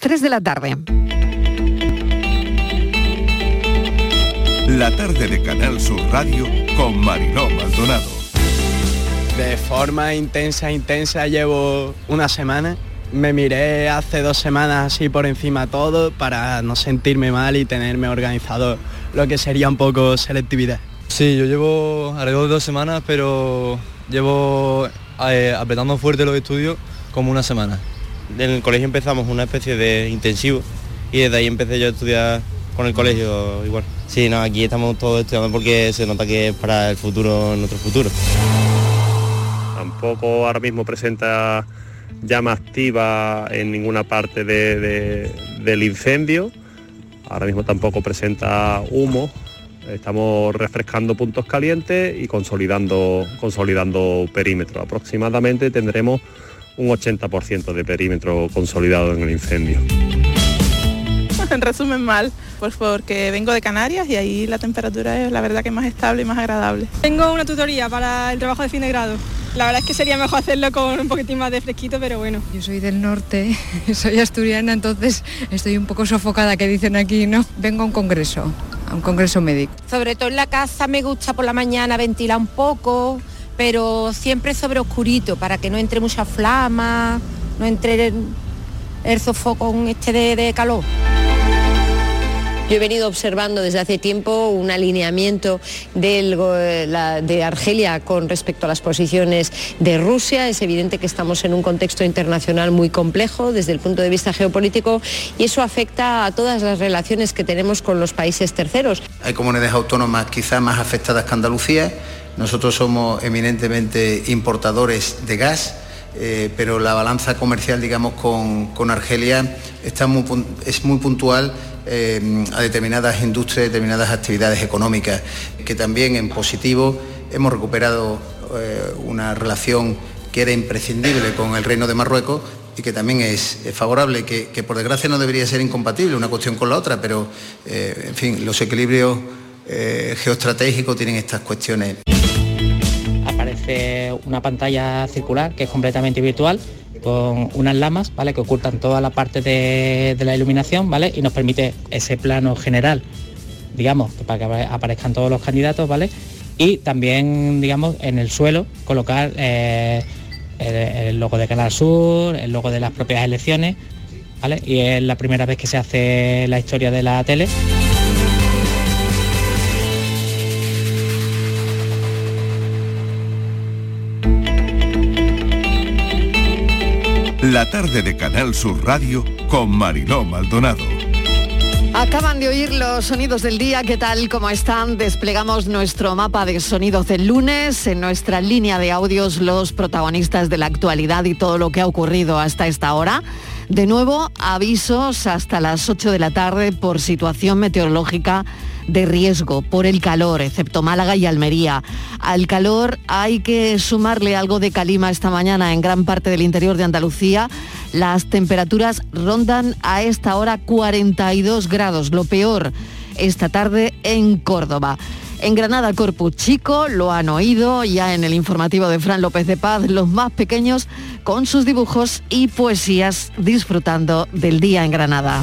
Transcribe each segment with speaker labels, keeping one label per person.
Speaker 1: 3 de la tarde.
Speaker 2: La tarde de Canal Sur Radio con Mariló Maldonado.
Speaker 3: De forma intensa, intensa llevo una semana. Me miré hace dos semanas así por encima todo para no sentirme mal y tenerme organizado lo que sería un poco selectividad.
Speaker 4: Sí, yo llevo alrededor de dos semanas, pero llevo eh, apretando fuerte los estudios como una semana.
Speaker 5: En el colegio empezamos una especie de intensivo y desde ahí empecé yo a estudiar con el colegio igual. Sí, no, aquí estamos todos estudiando porque se nota que es para el futuro, nuestro futuro.
Speaker 6: Tampoco ahora mismo presenta llama activa en ninguna parte del incendio. Ahora mismo tampoco presenta humo. Estamos refrescando puntos calientes y consolidando, consolidando perímetro. Aproximadamente tendremos un 80% de perímetro consolidado en el incendio.
Speaker 7: En resumen mal, pues porque vengo de Canarias y ahí la temperatura es la verdad que más estable y más agradable.
Speaker 8: Tengo una tutoría para el trabajo de fin de grado. La verdad es que sería mejor hacerlo con un poquitín más de fresquito, pero bueno.
Speaker 9: Yo soy del norte, soy asturiana, entonces estoy un poco sofocada, que dicen aquí, ¿no? Vengo a un congreso, a un congreso médico.
Speaker 10: Sobre todo en la casa me gusta por la mañana ventilar un poco, pero siempre sobre oscurito, para que no entre mucha flama, no entre el, el sofocón este de, de calor.
Speaker 11: Yo he venido observando desde hace tiempo un alineamiento del, la, de Argelia con respecto a las posiciones de Rusia. Es evidente que estamos en un contexto internacional muy complejo desde el punto de vista geopolítico y eso afecta a todas las relaciones que tenemos con los países terceros.
Speaker 12: Hay comunidades autónomas quizás más afectadas que Andalucía. Nosotros somos eminentemente importadores de gas. Eh, pero la balanza comercial, digamos, con, con Argelia es muy puntual eh, a determinadas industrias, determinadas actividades económicas, que también en positivo hemos recuperado eh, una relación que era imprescindible con el Reino de Marruecos y que también es, favorable, que, que, por desgracia no debería ser incompatible una cuestión con la otra, pero en fin, los equilibrios geoestratégicos tienen estas cuestiones.
Speaker 13: Una pantalla circular que es completamente virtual con unas lamas, ¿vale? Que ocultan toda la parte de, la iluminación, ¿vale? Y nos permite ese plano general, digamos, para que aparezcan todos los candidatos, ¿vale? Y también, digamos, en el suelo colocar eh, el, el, logo de Canal Sur, el logo de las propias elecciones, ¿vale? Y es la primera vez que se hace la historia de la tele.
Speaker 2: La tarde de Canal Sur Radio con Mariló Maldonado.
Speaker 1: Acaban de oír los sonidos del día, ¿qué tal? ¿Cómo están? Desplegamos nuestro mapa de sonidos del lunes, en nuestra línea de audios los protagonistas de la actualidad y todo lo que ha ocurrido hasta esta hora. De nuevo, avisos hasta las 8 de la tarde por situación meteorológica de riesgo por el calor, excepto Málaga y Almería. Al calor hay que sumarle algo de calima esta mañana en gran parte del interior de Andalucía. Las temperaturas rondan a esta hora 42 grados, lo peor esta tarde en Córdoba. En Granada, Corpus Chico, lo han oído ya en el informativo de Fran López de Paz, los más pequeños con sus dibujos y poesías disfrutando del día en Granada.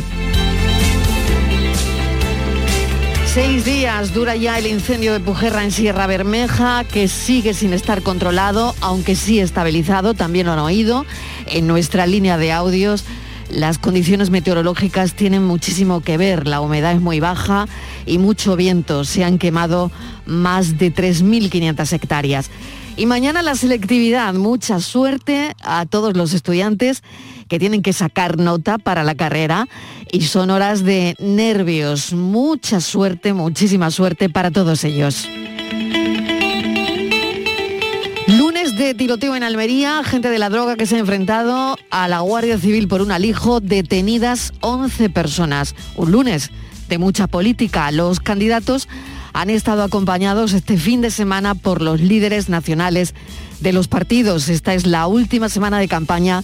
Speaker 1: Seis días dura ya el incendio de Pujerra en Sierra Bermeja, que sigue sin estar controlado, aunque sí estabilizado, también lo han oído en nuestra línea de audios. Las condiciones meteorológicas tienen muchísimo que ver, la humedad es muy baja y mucho viento, se han quemado más de 3.500 hectáreas. Y mañana la selectividad, mucha suerte a todos los estudiantes que tienen que sacar nota para la carrera y son horas de nervios, mucha suerte, muchísima suerte para todos ellos. Lunes de tiroteo en Almería, gente de la droga que se ha enfrentado a la Guardia Civil por un alijo, detenidas 11 personas. Un lunes de mucha política. Los candidatos han estado acompañados este fin de semana por los líderes nacionales de los partidos. Esta es la última semana de campaña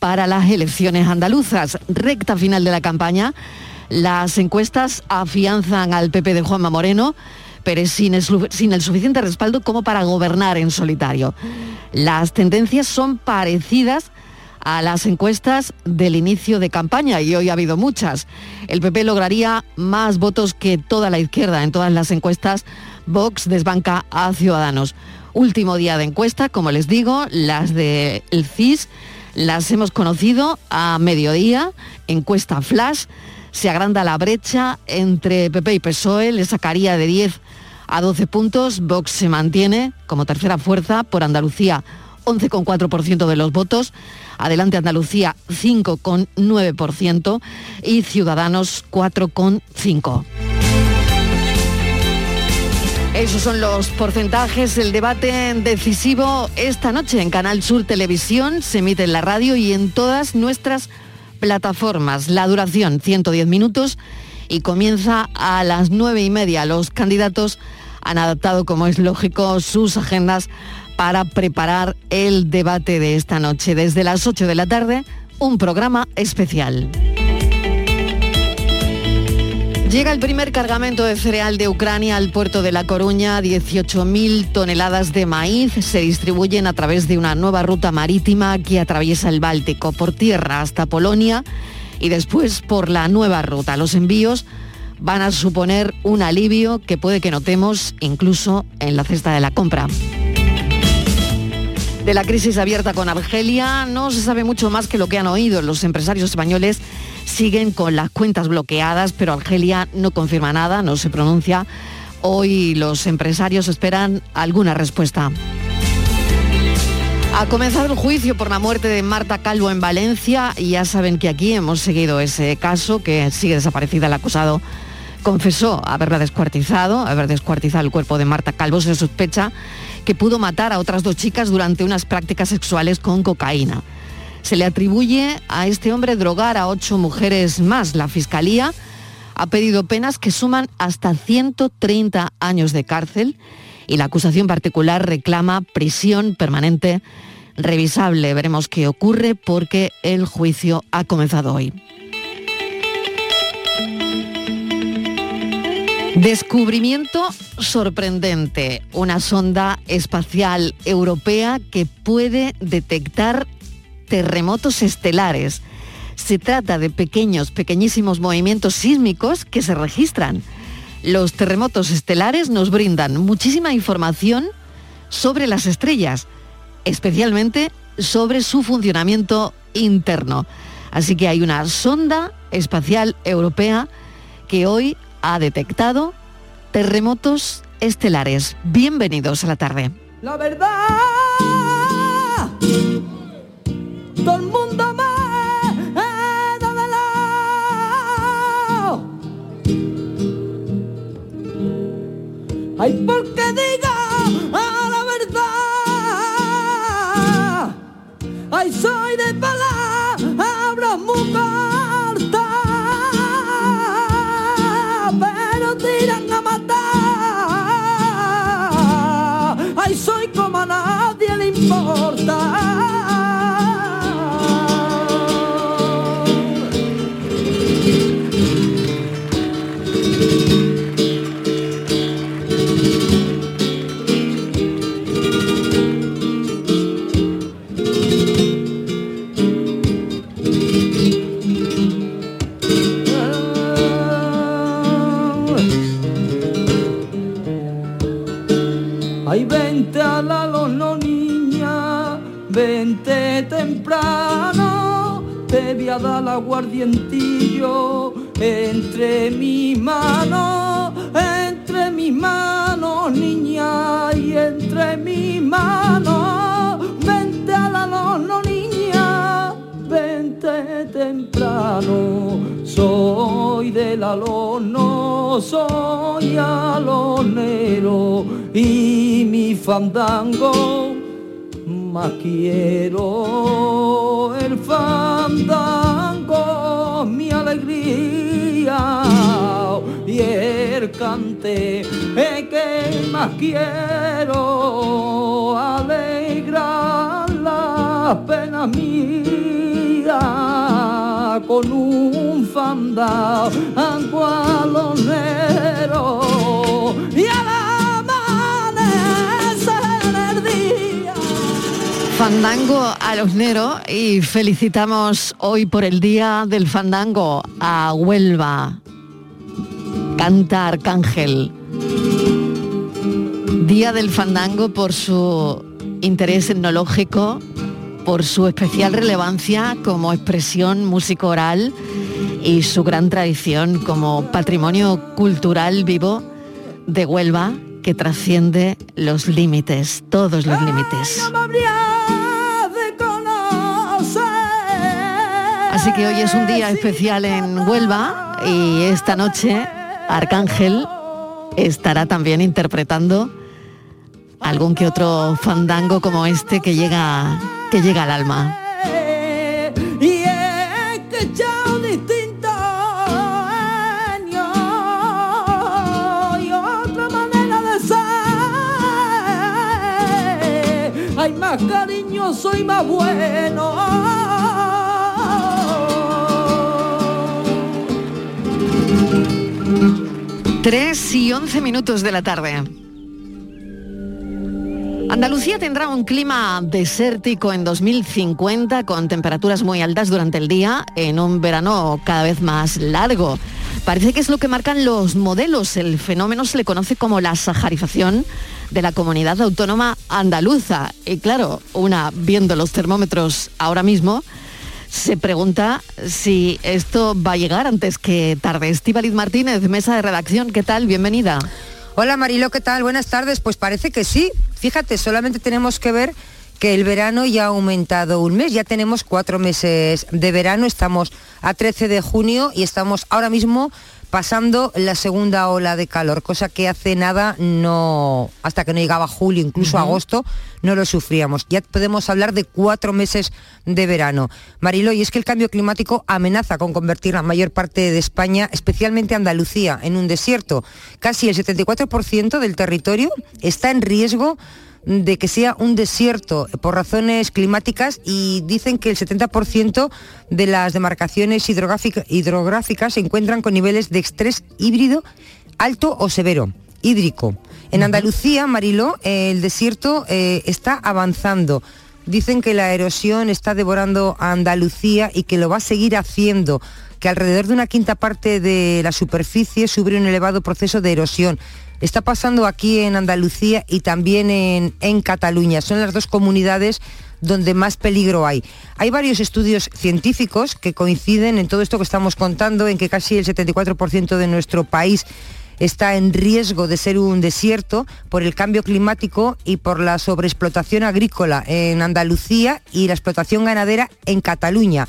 Speaker 1: para las elecciones andaluzas. Recta final de la campaña. Las encuestas afianzan al PP de Juanma Moreno pero sin el, sin el, suficiente respaldo como para gobernar en solitario. Las tendencias son parecidas a las encuestas del inicio de campaña y hoy ha habido muchas. El PP lograría más votos que toda la izquierda en todas las encuestas. Vox desbanca a Ciudadanos. Último día de encuesta, como les digo, las del CIS las hemos conocido a mediodía, encuesta flash, se agranda la brecha entre PP y PSOE, le sacaría de 10 a 12 puntos, Vox se mantiene como tercera fuerza por Andalucía 11,4% de los votos, Adelante Andalucía 5,9% y Ciudadanos 4,5%. Esos son los porcentajes. El debate decisivo esta noche en Canal Sur Televisión se emite en la radio y en todas nuestras plataformas. La duración 110 minutos y comienza a las nueve y media. Los candidatos han adaptado, como es lógico, sus agendas para preparar el debate de esta noche. Desde las 8 de la tarde, un programa especial. Llega el primer cargamento de cereal de Ucrania al puerto de La Coruña. 18.000 toneladas de maíz se distribuyen a través de una nueva ruta marítima que atraviesa el Báltico por tierra hasta Polonia y después por la nueva ruta. Los envíos van a suponer un alivio que puede que notemos incluso en la cesta de la compra. De la crisis abierta con Argelia no se sabe mucho más que lo que han oído los empresarios españoles siguen con las cuentas bloqueadas, pero Argelia no confirma nada, no se pronuncia. Hoy los empresarios esperan alguna respuesta. Ha comenzado el juicio por la muerte de Marta Calvo en Valencia y ya saben que aquí hemos seguido ese caso, que sigue desaparecida el acusado. Confesó haberla descuartizado, haber descuartizado el cuerpo de Marta Calvo. Se sospecha que pudo matar a otras dos chicas durante unas prácticas sexuales con cocaína. Se le atribuye a este hombre drogar a ocho mujeres más. La Fiscalía ha pedido penas que suman hasta 130 años de cárcel y la acusación particular reclama prisión permanente revisable. Veremos qué ocurre porque el juicio ha comenzado hoy. Descubrimiento sorprendente, una sonda espacial europea que puede detectar terremotos estelares. Se trata de pequeños, pequeñísimos movimientos sísmicos que se registran. Los terremotos estelares nos brindan muchísima información sobre las estrellas, especialmente sobre su funcionamiento interno. Así que hay una sonda espacial europea que hoy ha detectado terremotos estelares. Bienvenidos a la tarde.
Speaker 14: La verdad todo el mundo me da de lado. Ay, porque diga la verdad. Ay, soy de palabras muy nadie te voy a dar aguardientillo entre mis manos, entre mis manos, niña, y entre mis manos, vente a la no niña, vente temprano, soy del alono, soy alonero y mi fandango más quiero el fandango, mi alegría. Y el cante eh, que más quiero alegrar las penas mías con un fandango alonero y a la
Speaker 1: Fandango a los Nero y felicitamos hoy por el día del fandango a Huelva. Canta Arcángel. Día del fandango por su interés etnológico, por su especial relevancia como expresión músico oral y su gran tradición como patrimonio cultural vivo de Huelva que trasciende los límites, todos los límites. Así que hoy es un día especial en Huelva y esta noche Arcángel estará también interpretando algún que otro fandango como este que llega que llega al alma.
Speaker 14: Y es que ya distinto año y otra manera de ser. Hay más cariñoso y más bueno.
Speaker 1: 3 y 11 minutos de la tarde. Andalucía tendrá un clima desértico en 2050 con temperaturas muy altas durante el día en un verano cada vez más largo. Parece que es lo que marcan los modelos. El fenómeno se le conoce como la saharización de la comunidad autónoma andaluza. Y claro, una viendo los termómetros ahora mismo, se pregunta si esto va a llegar antes que tarde. Estíbaliz Martínez, mesa de redacción, ¿qué tal? Bienvenida.
Speaker 15: Hola Marilo, ¿qué tal? Buenas tardes. Pues parece que sí. Fíjate, solamente tenemos que ver que el verano ya ha aumentado un mes, ya tenemos cuatro meses de verano, estamos a 13 de junio y estamos ahora mismo pasando la segunda ola de calor, cosa que hace nada no, hasta que no llegaba julio, incluso agosto, no lo sufríamos. Ya podemos hablar de cuatro meses de verano. Marilo, y es que el cambio climático amenaza con convertir la mayor parte de España, especialmente Andalucía, en un desierto. Casi el 74% del territorio está en riesgo de que sea un desierto por razones climáticas y dicen que el 70% de las demarcaciones hidrográficas se encuentran con niveles de estrés híbrido alto o severo, hídrico. En Andalucía, Mariló, el desierto eh, está avanzando. Dicen que la erosión está devorando a Andalucía y que lo va a seguir haciendo, que alrededor de una quinta parte de la superficie sufre un elevado proceso de erosión. Está pasando aquí en Andalucía y también en, Cataluña. Son las dos comunidades donde más peligro hay. Hay varios estudios científicos que coinciden en todo esto que estamos contando, en que casi el 74% de nuestro país está en riesgo de ser un desierto por el cambio climático y por la sobreexplotación agrícola en Andalucía y la explotación ganadera en Cataluña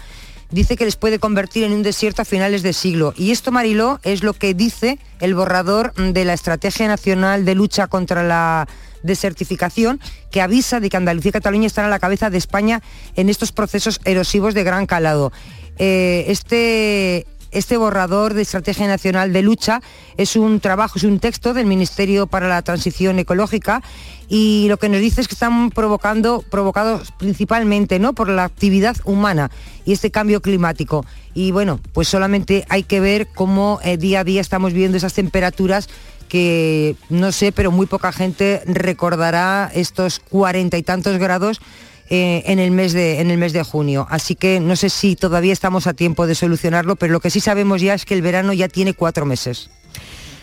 Speaker 15: dice que les puede convertir en un desierto a finales de siglo. Y esto, Mariló, es lo que dice el borrador de la Estrategia Nacional de Lucha contra la desertificación, que avisa de que Andalucía y Cataluña están a la cabeza de España en estos procesos erosivos de gran calado. Eh, este, este borrador de Estrategia Nacional de Lucha es un trabajo, es un texto del Ministerio para la Transición Ecológica y lo que nos dice es que están provocando, provocados principalmente ¿no? por la actividad humana y este cambio climático. Y bueno, pues solamente hay que ver cómo eh, día a día estamos viendo esas temperaturas que no sé, pero muy poca gente recordará estos cuarenta y tantos grados eh, en, el mes de, en el mes de junio. Así que no sé si todavía estamos a tiempo de solucionarlo, pero lo que sí sabemos ya es que el verano ya tiene cuatro meses.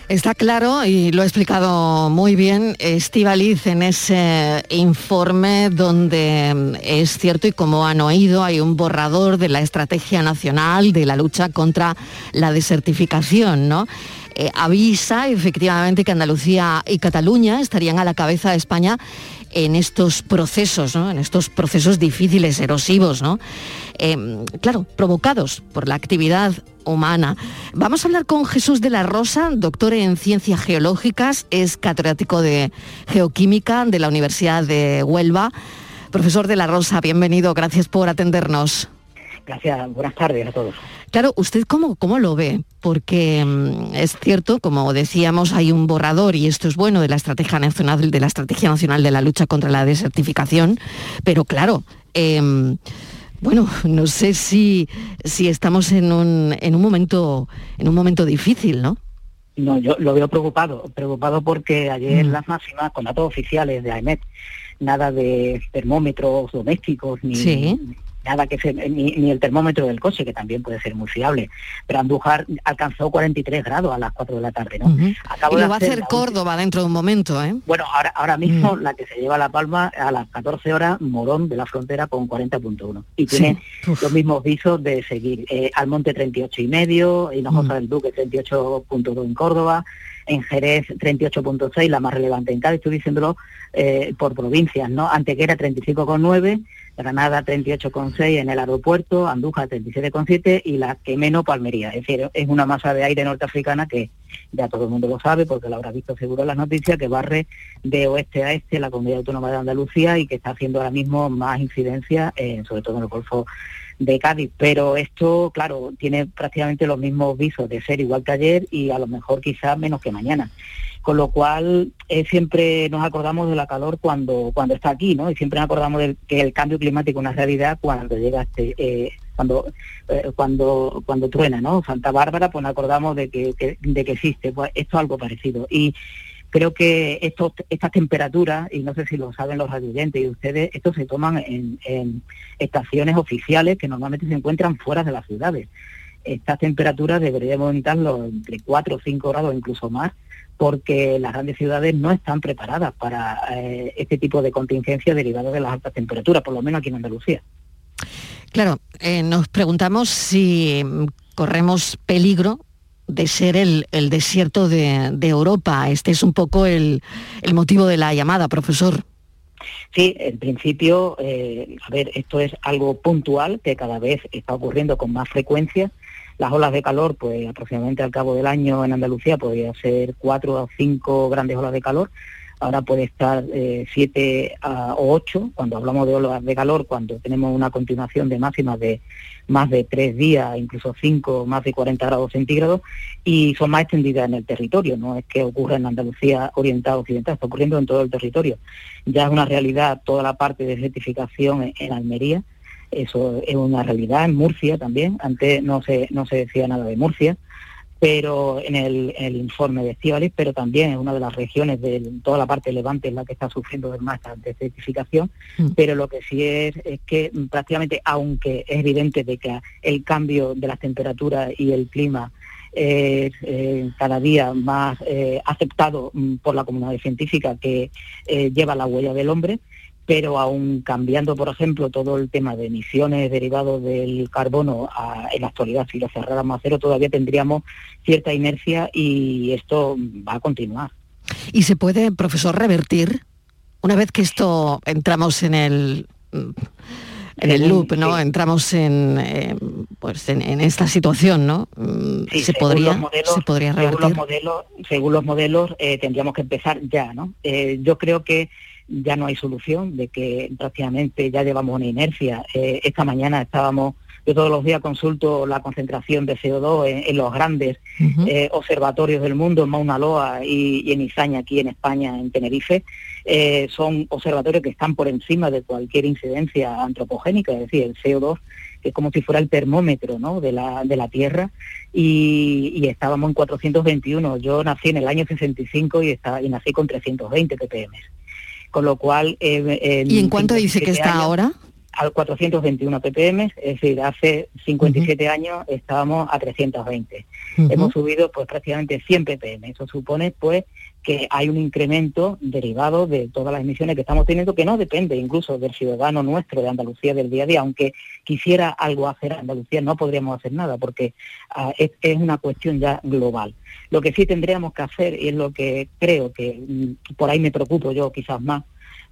Speaker 1: Está claro y lo ha explicado muy bien Estivaliz en ese informe donde mm, es cierto y como han oído hay un borrador de la Estrategia Nacional de la lucha contra la desertificación, ¿no? Eh, avisa efectivamente que Andalucía y Cataluña estarían a la cabeza de España en estos procesos, en estos procesos difíciles, erosivos, ¿no? Em, claro, provocados por la actividad humana. Vamos a hablar con Jesús de la Rosa, doctor en ciencias geológicas, es catedrático de geoquímica de la Universidad de Huelva. Profesor de la Rosa, bienvenido, gracias por atendernos.
Speaker 16: Gracias, buenas tardes a todos.
Speaker 1: Claro, ¿usted cómo, cómo lo ve? Porque mm, es cierto, como decíamos, hay un borrador, y esto es bueno, de la Estrategia Nacional, de la Estrategia Nacional de la Lucha contra la Desertificación, pero claro, em, bueno, no sé si, si estamos en un, en un momento, en un momento difícil, ¿no?
Speaker 16: No, yo lo veo preocupado, preocupado porque ayer las máximas con datos oficiales de AEMET, nada de termómetros domésticos ni,
Speaker 1: Sí.
Speaker 16: Nada que se, ni, ni el termómetro del coche, que también puede ser muy fiable. Pero Andújar alcanzó 43 grados a las 4 de la tarde, ¿no? Acabo
Speaker 1: Y lo va a
Speaker 16: hacer
Speaker 1: Córdoba dentro de un momento, ¿eh?
Speaker 16: Bueno, ahora, ahora mismo
Speaker 1: Mm.
Speaker 16: la que se lleva la palma a las 14 horas, Morón de la Frontera con 40.1. Y tiene los mismos visos de seguir. Eh, Almonte 38 y medio, Hinojosa
Speaker 1: Mm.
Speaker 16: del Duque 38.2 en Córdoba, en Jerez 38.6, la más relevante en Cádiz, estoy diciéndolo eh, por provincias, ¿no? Antequera 35.9, Granada 38,6 en el aeropuerto, Andújar 37,7 y la que menos Palmería. Es decir, es una masa de aire norteafricana que ya todo el mundo lo sabe porque lo habrá visto seguro en las noticias, que barre de oeste a este la comunidad autónoma de Andalucía y que está haciendo ahora mismo más incidencia, eh, sobre todo en el Golfo de Cádiz. Pero esto, claro, tiene prácticamente los mismos visos de ser igual que ayer y a lo mejor quizás menos que mañana con lo cual eh, siempre nos acordamos de la calor cuando cuando está aquí, ¿no? Y siempre nos acordamos de que el cambio climático es una realidad cuando llega este eh, cuando eh, cuando cuando truena, ¿no? Santa Bárbara, pues nos acordamos de que, que- de que existe, pues esto es algo parecido y creo que estas temperaturas, y no sé si lo saben los radioyentes y ustedes, estos se toman en, estaciones oficiales que normalmente se encuentran fuera de las ciudades. Estas temperaturas deberíamos aumentarlo entre 4 o 5 grados, incluso más, porque las grandes ciudades no están preparadas para eh, este tipo de contingencia derivada de las altas temperaturas, por lo menos aquí en Andalucía.
Speaker 1: Claro, eh, nos preguntamos si corremos peligro de ser el, el desierto de, de Europa. Este es un poco el, el motivo de la llamada, profesor.
Speaker 16: Sí, en principio, eh, a ver, esto es algo puntual que cada vez está ocurriendo con más frecuencia. Las olas de calor, pues aproximadamente al cabo del año en Andalucía podría ser cuatro o cinco grandes olas de calor. Ahora puede estar eh, siete a- o ocho. Cuando hablamos de olas de calor, cuando tenemos una continuación de máximas de más de tres días, incluso cinco, más de 40 grados centígrados, y son más extendidas en el territorio. No es que ocurra en Andalucía oriental occidental, está ocurriendo en todo el territorio ya es una realidad toda la parte de certificación en, en Almería, eso es una realidad en Murcia también, antes no se, no se decía nada de Murcia, pero en el, en el informe de Estíbaliz, pero también es una de las regiones de toda la parte de levante en la que está sufriendo más de certificación, pero lo que sí es es que mm, prácticamente, aunque es evidente de que el cambio de las temperaturas y el clima es eh, cada día más eh, aceptado mm, por la comunidad científica que eh, lleva la huella del hombre, pero aún cambiando, por ejemplo, todo el tema de emisiones derivados del carbono a- en la actualidad, si lo cerráramos a cero, todavía tendríamos cierta inercia y esto va a continuar.
Speaker 1: ¿Y se puede, profesor, revertir una vez que esto entramos en el en el loop, ¿no? Entramos en eh, pues en, en esta situación, ¿no? Mm,
Speaker 16: Sí,
Speaker 1: se
Speaker 16: según
Speaker 1: podría
Speaker 16: los modelos-
Speaker 1: se podría
Speaker 16: según los
Speaker 1: revertir.
Speaker 16: modelos, según los modelos eh, tendríamos que empezar ya, ¿no? Eh, yo creo que ya no hay solución, de que prácticamente ya llevamos una inercia. Eh, esta mañana estábamos, yo todos los días consulto la concentración de CO2 en, en los grandes eh, observatorios del mundo, en Mauna Loa y, y en Izaña, aquí en España, en Tenerife. Eh, son observatorios que están por encima de cualquier incidencia antropogénica, es decir, el CO2 que es como si fuera el termómetro ¿no? de, la, de la Tierra, y, y estábamos en 421. Yo nací en el año 65 y, está, y nací con 320 ppm. Con lo cual... eh,
Speaker 1: ¿Y en cuánto dice que
Speaker 16: 57
Speaker 1: está
Speaker 16: años,
Speaker 1: ahora?
Speaker 16: Al 421 ppm, es decir, hace 57 años estábamos a 320.
Speaker 1: Ujú.
Speaker 16: Hemos subido pues prácticamente 100 ppm. Eso supone pues que hay un incremento derivado de todas las emisiones que estamos teniendo, que no depende incluso del ciudadano nuestro de Andalucía del día a día, aunque quisiera algo hacer Andalucía, no podríamos hacer nada, porque ah, es, es una cuestión ya global. Lo que sí tendríamos que hacer, y es lo que creo que mm, por ahí me preocupo yo quizás más,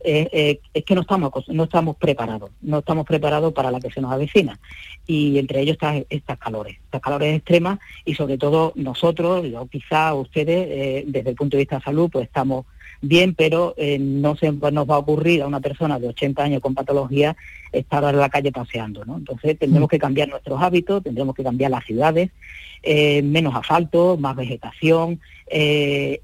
Speaker 16: eh, eh, es que no estamos no estamos preparados, no estamos preparados para la que se nos avecina. Y entre ellos están estas calores, estas calores extremas y sobre todo nosotros, yo quizá ustedes, eh, desde el punto de vista de salud, pues estamos bien, pero no se nos va a ocurrir a una persona de 80 años con patología estar en la calle paseando, ¿no? Entonces tendremos que cambiar nuestros hábitos, tendremos que cambiar las ciudades, menos asfalto, más vegetación,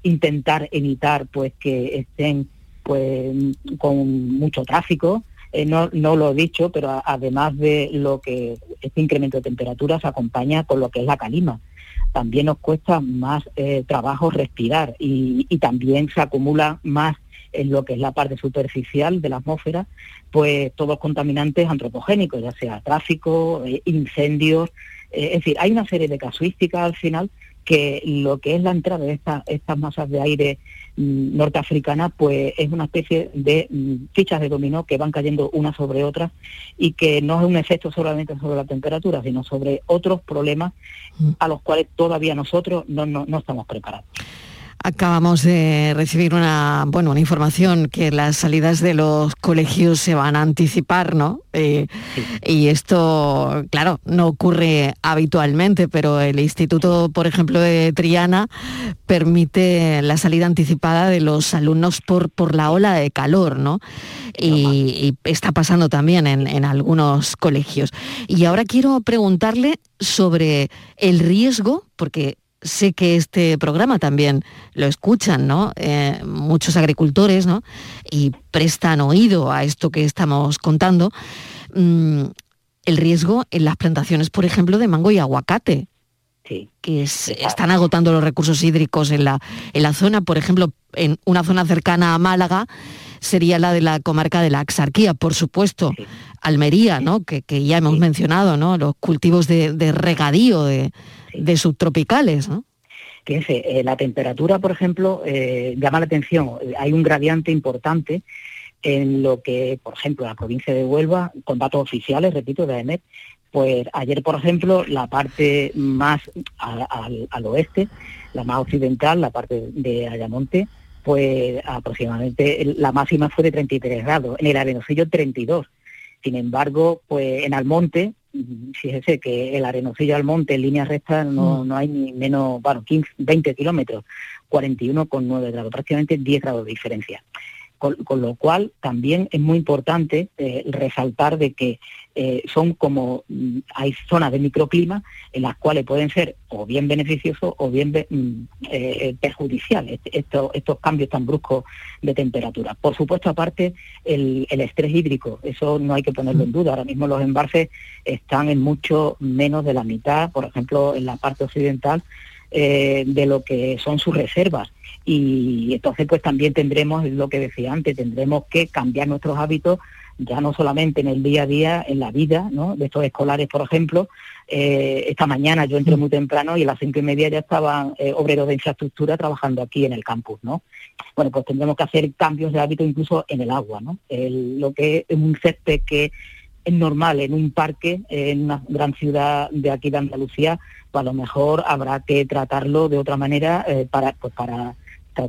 Speaker 16: intentar evitar pues que estén pues con mucho tráfico. Eh, no, no lo he dicho, pero además de lo que este incremento de temperaturas acompaña con lo que es la calima. también nos cuesta más eh, trabajo respirar y, también se acumula más en lo que es la parte superficial de la atmósfera, pues todos contaminantes antropogénicos, ya sea tráfico, eh, incendios, eh, es decir, hay una serie de casuísticas al final que lo que es la entrada de esta- estas masas de aire mm, norteafricanas, pues es una especie de mm, fichas de dominó que van cayendo una sobre otra y que no es un efecto solamente sobre la temperatura, sino sobre otros problemas a los cuales todavía nosotros no, no, no estamos preparados.
Speaker 1: Acabamos de recibir una, bueno, una información que las salidas de los colegios se van a anticipar, ¿no? Eh, Y esto, claro, no ocurre habitualmente, pero el Instituto, por ejemplo, de Triana permite la salida anticipada de los alumnos por, por la ola de calor, ¿no? Y, y está pasando también en, en algunos colegios. Y ahora quiero preguntarle sobre el riesgo, porque sé que este programa también lo escuchan, ¿no? Eh, muchos agricultores, ¿no? Y prestan oído a esto que estamos contando. Mm, el riesgo en las plantaciones, por ejemplo, de mango y aguacate. Que es- están agotando los recursos hídricos en la, en la zona, por ejemplo, en una zona cercana a Málaga, sería la de la comarca de la Axarquía, por supuesto, Almería, ¿no? Que, que ya hemos mencionado, ¿no? Los cultivos de, de regadío de, de subtropicales, ¿no?
Speaker 16: Fíjense, eh, la temperatura, por ejemplo, eh, llama la atención. Hay un gradiente importante en lo que, por ejemplo, la provincia de Huelva, con datos oficiales, repito, de AEMET, pues ayer, por ejemplo, la parte más a- al, al oeste, la más occidental, la parte de Ayamonte, pues aproximadamente la máxima fue de 33 grados, en el Arenosillo 32. Sin embargo, pues en Almonte, fíjese que el Arenosillo Almonte en línea recta no, no hay ni menos, bueno, 15, 20 kilómetros, 41,9 grados, prácticamente 10 grados de diferencia. Con, con lo cual también es muy importante eh, resaltar de que eh, son como mm, hay zonas de microclima en las cuales pueden ser o bien beneficiosos o bien be- mm, eh, perjudiciales estos, estos cambios tan bruscos de temperatura. Por supuesto, aparte, el, el estrés hídrico, eso no hay que ponerlo en duda. Ahora mismo los embalses están en mucho menos de la mitad, por ejemplo, en la parte occidental, eh, de lo que son sus reservas. Y entonces pues también tendremos, es lo que decía antes, tendremos que cambiar nuestros hábitos ya no solamente en el día a día, en la vida, ¿no? De estos escolares, por ejemplo, eh, esta mañana yo entré muy temprano y a las cinco y media ya estaban eh, obreros de infraestructura trabajando aquí en el campus, ¿no? Bueno, pues tendremos que hacer cambios de hábito incluso en el agua, ¿no? El- lo que es un césped que es normal en un parque, en una gran ciudad de aquí de Andalucía, pues a lo mejor habrá que tratarlo de otra manera eh, para, pues para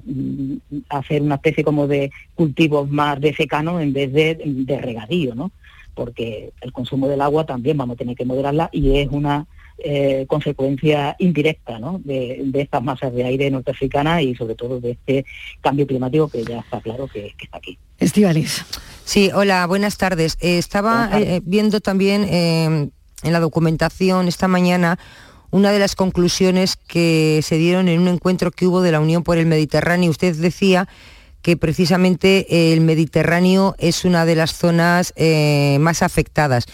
Speaker 16: mm, hacer una especie como de cultivos más de secano en vez de, de regadío, ¿no? Porque el consumo del agua también vamos a tener que moderarla y es una eh, consecuencia indirecta ¿no? de, de estas masas de aire norteafricanas y sobre todo de este cambio climático que ya está claro que, que está aquí.
Speaker 1: Estivalis.
Speaker 15: Sí, hola, buenas tardes. Eh, estaba
Speaker 16: Buenas tardes.
Speaker 15: eh, viendo también eh, en la documentación esta mañana una de las conclusiones que se dieron en un encuentro que hubo de la Unión por el Mediterráneo. Usted decía que precisamente el Mediterráneo es una de las zonas eh, más afectadas.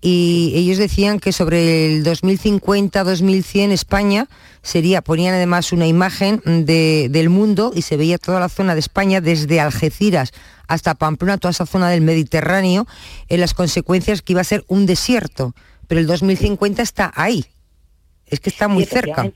Speaker 15: Y ellos decían que sobre el 2050-2100 España sería, ponían además una imagen de- del mundo y se veía toda la zona de España desde Algeciras hasta Pamplona, toda esa zona del Mediterráneo, en las consecuencias que iba a ser un desierto. Pero el 2050 está ahí. Es que está muy
Speaker 16: Sí,
Speaker 15: cerca.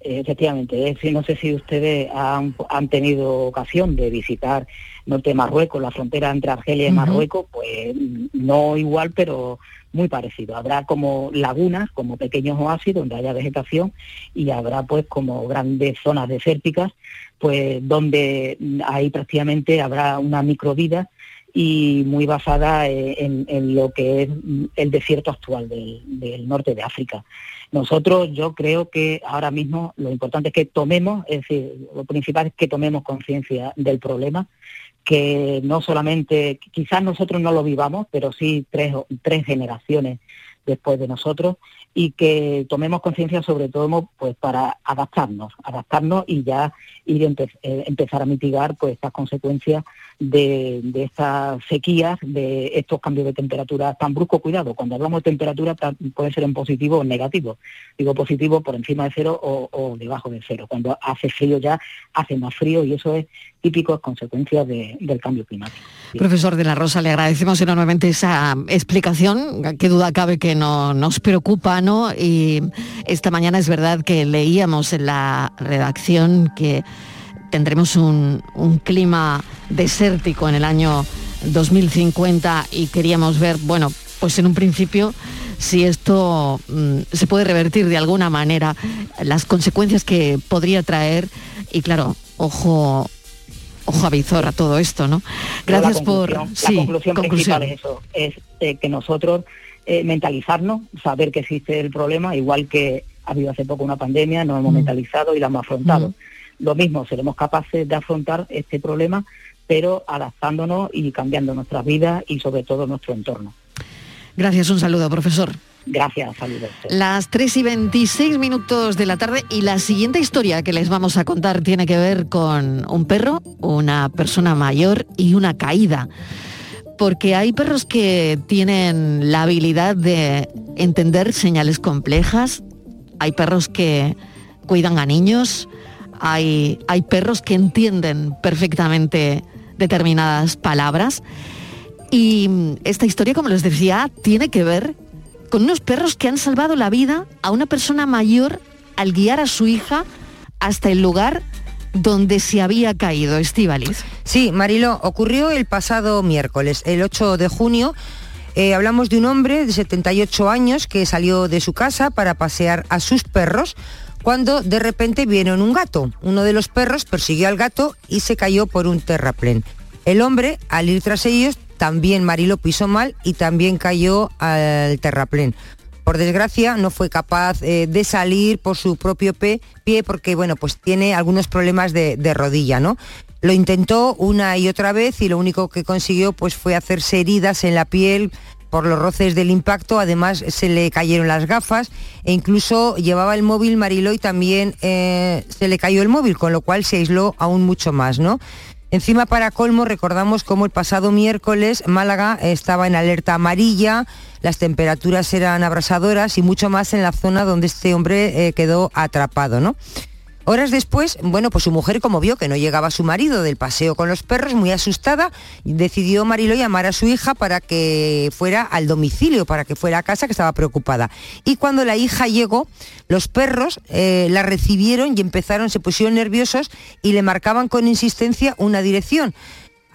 Speaker 16: efectivamente. No sé si ustedes han, han tenido ocasión de visitar norte de Marruecos, la frontera entre Argelia y. Marruecos, pues no igual, pero muy parecido. Habrá como lagunas, como pequeños oasis donde haya vegetación y habrá pues como grandes zonas desérticas, pues donde ahí prácticamente habrá una microvida y muy basada en, en lo que es el desierto actual del, del norte de África. Nosotros, yo creo que ahora mismo lo importante es que tomemos, es decir, lo principal es que tomemos conciencia del problema, que no solamente, quizás nosotros no lo vivamos, pero sí tres, tres generaciones después de nosotros, y que tomemos conciencia sobre todo pues para adaptarnos, adaptarnos y ya ir empe eh, empezar a mitigar pues estas consecuencias de, de, estas sequías, de estos cambios de temperatura tan bruscos. Cuidado, cuando hablamos de temperatura puede ser en positivo o en negativo. Digo positivo por encima de cero o, debajo de cero. Cuando hace frío ya hace más frío y eso es típico, es consecuencia de, del cambio climático.
Speaker 1: Profesor de la Rosa, le agradecemos enormemente esa explicación. Qué duda cabe que no, nos preocupa, Y esta mañana es verdad que leíamos en la redacción que tendremos un, un clima desértico en el año 2050 y queríamos ver, bueno, pues en un principio si esto mmm, se puede revertir de alguna manera, las consecuencias que podría traer y claro, ojo ojo a visor a todo esto, ¿no? Gracias por
Speaker 16: la
Speaker 1: sí,
Speaker 16: conclusión,
Speaker 1: conclusión.
Speaker 16: principal es eso, es eh, que nosotros eh, mentalizarnos, saber que existe el problema, igual que ha habido hace poco una pandemia, nos hemos mm. mentalizado y la hemos afrontado. Mm. Lo mismo, seremos capaces de afrontar este problema, pero adaptándonos y cambiando nuestras vidas y sobre todo nuestro entorno.
Speaker 1: Gracias, un saludo, profesor.
Speaker 16: Gracias, saludos.
Speaker 1: Las 3 y 26 minutos de la tarde y la siguiente historia que les vamos a contar tiene que ver con un perro, una persona mayor y una caída. Porque hay perros que tienen la habilidad de entender señales complejas, hay perros que cuidan a niños, hay, hay perros que entienden perfectamente determinadas palabras. Y esta historia, como les decía, tiene que ver con unos perros que han salvado la vida a una persona mayor al guiar a su hija hasta el lugar donde se había caído Estíbaliz.
Speaker 15: Sí, Marilo, ocurrió el pasado miércoles, el 8 de junio. Eh, hablamos de un hombre de 78 años que salió de su casa para pasear a sus perros cuando de repente vieron un gato. Uno de los perros persiguió al gato y se cayó por un terraplén. El hombre, al ir tras ellos, también Marilo pisó mal y también cayó al terraplén. Por desgracia no fue capaz eh, de salir por su propio pie, porque bueno, pues tiene algunos problemas de, rodilla, ¿no? Lo intentó una y otra vez y lo único que consiguió pues fue hacerse heridas en la piel por los roces del impacto, además se le cayeron las gafas e incluso llevaba el móvil Marilo y también eh, se le cayó el móvil, con lo cual se aisló aún mucho más, ¿no? Encima, para colmo, recordamos cómo el pasado miércoles Málaga estaba en alerta amarilla, las temperaturas eran abrasadoras y mucho más en la zona donde este hombre eh, quedó atrapado, ¿no? Horas después, bueno, pues su mujer, como vio que no llegaba su marido del paseo con los perros, muy asustada, decidió Marilo llamar a su hija para que fuera al domicilio, para que fuera a casa, que estaba preocupada. Y cuando la hija llegó, los perros eh, la recibieron y empezaron, se pusieron nerviosos y le marcaban con insistencia una dirección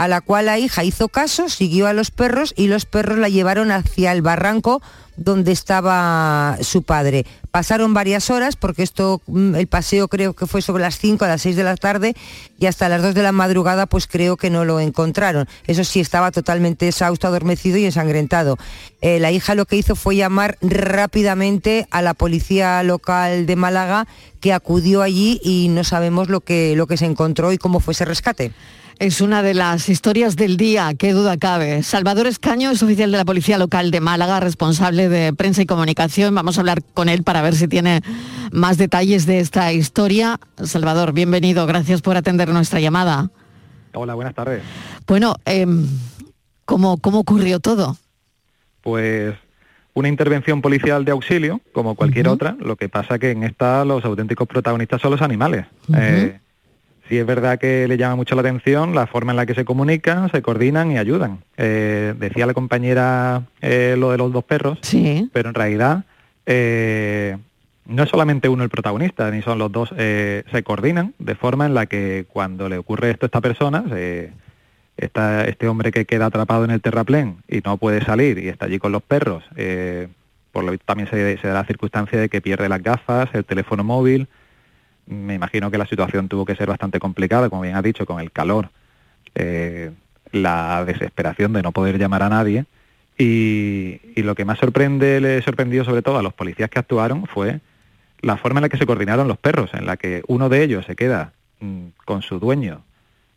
Speaker 15: a la cual la hija hizo caso, siguió a los perros y los perros la llevaron hacia el barranco donde estaba su padre. Pasaron varias horas porque esto, mm, el paseo creo que fue sobre las 5 a las 6 de la tarde y hasta las 2 de la madrugada pues creo que no lo encontraron. Eso sí, estaba totalmente exhausto, adormecido y ensangrentado. Eh, la hija lo que hizo fue llamar rápidamente a la policía local de Málaga que acudió allí y no sabemos lo que, lo que se encontró y cómo fue ese rescate.
Speaker 1: Es una de las historias del día, qué duda cabe. Salvador Escaño es oficial de la Policía Local de Málaga, responsable de prensa y comunicación. Vamos a hablar con él para ver si tiene más detalles de esta historia. Salvador, bienvenido, gracias por atender nuestra llamada.
Speaker 17: Hola, buenas tardes.
Speaker 1: Bueno, eh, ¿cómo, ¿cómo ocurrió todo?
Speaker 17: Pues una intervención policial de auxilio, como cualquier uh -huh. otra, lo que pasa que en esta los auténticos protagonistas son los animales. Uh -huh. eh, sí es verdad que le llama mucho la atención la forma en la que se comunican, se coordinan y ayudan. Eh, decía la compañera eh, lo de los dos perros,
Speaker 1: sí.
Speaker 17: pero en realidad eh, no es solamente uno el protagonista, ni son los dos, eh, se coordinan de forma en la que cuando le ocurre esto a esta persona, se, está este hombre que queda atrapado en el terraplén y no puede salir y está allí con los perros, eh, por lo visto también se, se da la circunstancia de que pierde las gafas, el teléfono móvil, me imagino que la situación tuvo que ser bastante complicada, como bien ha dicho, con el calor, eh, la desesperación de no poder llamar a nadie. Y, lo que más sorprende, le sorprendió sobre todo a los policías que actuaron fue la forma en la que se coordinaron los perros, en la que uno de ellos se queda mmm, con su dueño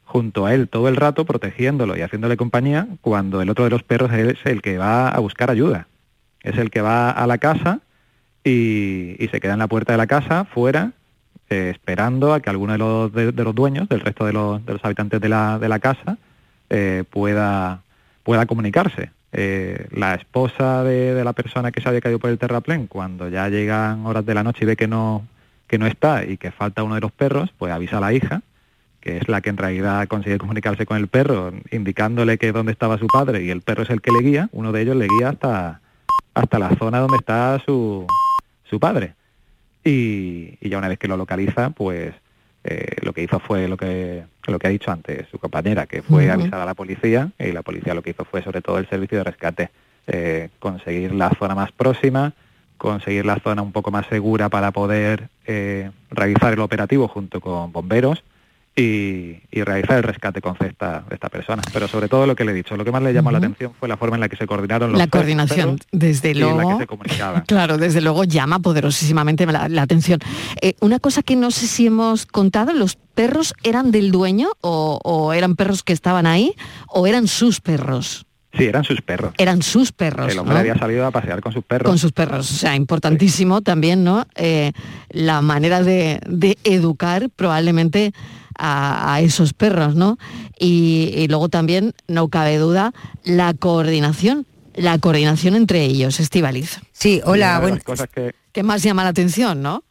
Speaker 17: junto a él todo el rato protegiéndolo y haciéndole compañía, cuando el otro de los perros es el que va a buscar ayuda. Es el que va a la casa y, y se queda en la puerta de la casa, fuera, eh, esperando a que alguno de los, de, los dueños, del resto de los, de los habitantes de la, de la casa, eh, pueda, pueda comunicarse. Eh, la esposa de, de la persona que se había caído por el terraplén, cuando ya llegan horas de la noche y ve que no, que no está y que falta uno de los perros, pues avisa a la hija, que es la que en realidad consigue comunicarse con el perro, indicándole que dónde estaba su padre y el perro es el que le guía, uno de ellos le guía hasta, hasta la zona donde está su, su padre. Y, y ya una vez que lo localiza, pues eh, lo que hizo fue lo que, lo que ha dicho antes su compañera, que fue
Speaker 18: Ujú.
Speaker 17: avisar a la policía y la policía lo que hizo fue sobre todo el servicio de rescate, eh, conseguir la zona más próxima, conseguir la zona un poco más segura para poder eh, realizar el operativo junto con bomberos y, y realizar el rescate con esta, esta persona. Pero sobre todo lo que le he dicho, lo que más le llamó la atención fue la forma en la que se coordinaron los
Speaker 1: La coordinación, desde
Speaker 17: en la que
Speaker 1: luego.
Speaker 17: se comunicaban.
Speaker 1: Claro, desde luego llama poderosísimamente la, la atención. Eh, una cosa que no sé si hemos contado, ¿los perros eran del dueño o, o eran perros que estaban ahí o eran sus perros?
Speaker 17: Sí, eran sus perros.
Speaker 1: Eran sus perros.
Speaker 17: El hombre
Speaker 1: ¿no?
Speaker 17: había salido a pasear con sus perros.
Speaker 1: Con sus perros. O sea, importantísimo también, ¿no? Eh, la manera de, de educar probablemente a, a esos perros, ¿no? Y, y luego también, no cabe duda, la coordinación, la coordinación entre ellos, Estivaliz.
Speaker 15: Sí,
Speaker 17: de las cosas que,
Speaker 1: ¿Qué más llama la atención, no?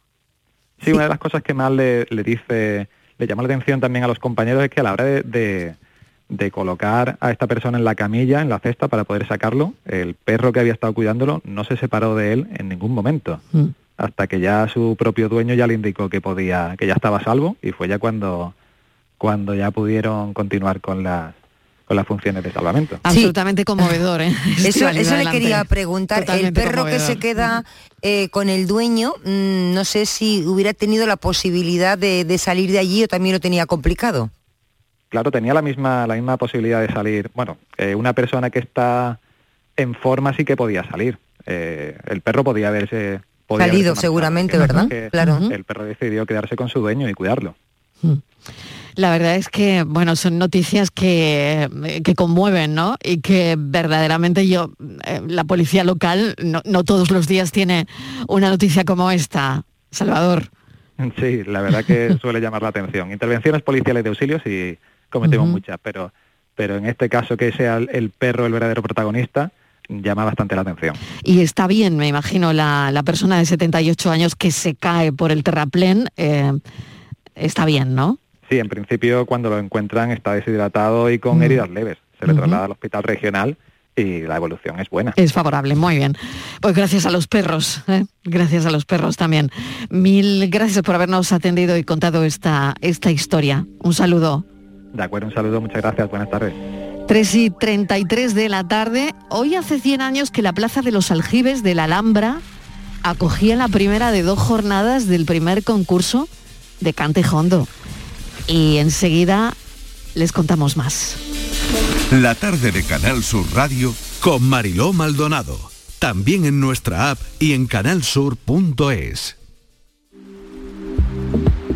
Speaker 17: Sí, una de las cosas que más le, le dice, le llama la atención también a los compañeros es que a la hora de, de- de colocar a esta persona en la camilla, en la cesta, para poder sacarlo, el perro que había estado cuidándolo no se separó de él en ningún momento,
Speaker 1: Mm.
Speaker 17: Hasta que ya su propio dueño ya le indicó que podía, que ya estaba a salvo, y fue ya cuando, cuando ya pudieron continuar con las con las funciones de salvamento.
Speaker 1: Absolutamente conmovedor, ¿eh?
Speaker 15: Eso, eso le quería preguntar.
Speaker 1: Totalmente
Speaker 15: el perro que se queda eh, con el dueño, mm, no sé si hubiera tenido la posibilidad de, de salir de allí o también lo tenía complicado.
Speaker 17: Claro, tenía la misma, la misma posibilidad de salir. Bueno, eh, una persona que está en forma sí que podía salir. Eh, el perro podía haberse... podía
Speaker 15: Salido seguramente, ¿verdad? Claro.
Speaker 17: El perro decidió quedarse con su dueño y cuidarlo.
Speaker 1: La verdad es que, bueno, son noticias que, que conmueven, ¿no? Y que verdaderamente yo, eh, la policía local, no, no todos los días tiene una noticia como esta. Salvador.
Speaker 17: Sí, la verdad que suele llamar la atención. Intervenciones policiales de auxilio sí cometemos
Speaker 1: Ujú.
Speaker 17: muchas, pero, pero en este caso que sea el, el perro el verdadero protagonista, llama bastante la atención.
Speaker 1: Y está bien, me imagino, la, la persona de 78 años que se cae por el terraplén, eh, está bien, ¿no?
Speaker 17: Sí, en principio cuando lo encuentran está deshidratado y con
Speaker 1: Mm.
Speaker 17: heridas leves. Se le traslada al hospital regional y la evolución es buena.
Speaker 1: Es favorable, muy bien. Pues gracias a los perros, ¿eh? gracias a los perros también. Mil gracias por habernos atendido y contado esta, esta historia. Un saludo.
Speaker 17: De acuerdo, un saludo, muchas gracias, buenas tardes.
Speaker 1: 3 y 33 de la tarde. Hoy hace 100 años que la Plaza de los Aljibes de la Alhambra acogía la primera de dos jornadas del primer concurso de Cante Hondo. Y enseguida les contamos más.
Speaker 2: La tarde de Canal Sur Radio con Mariló Maldonado. También en nuestra app y en canalsur.es.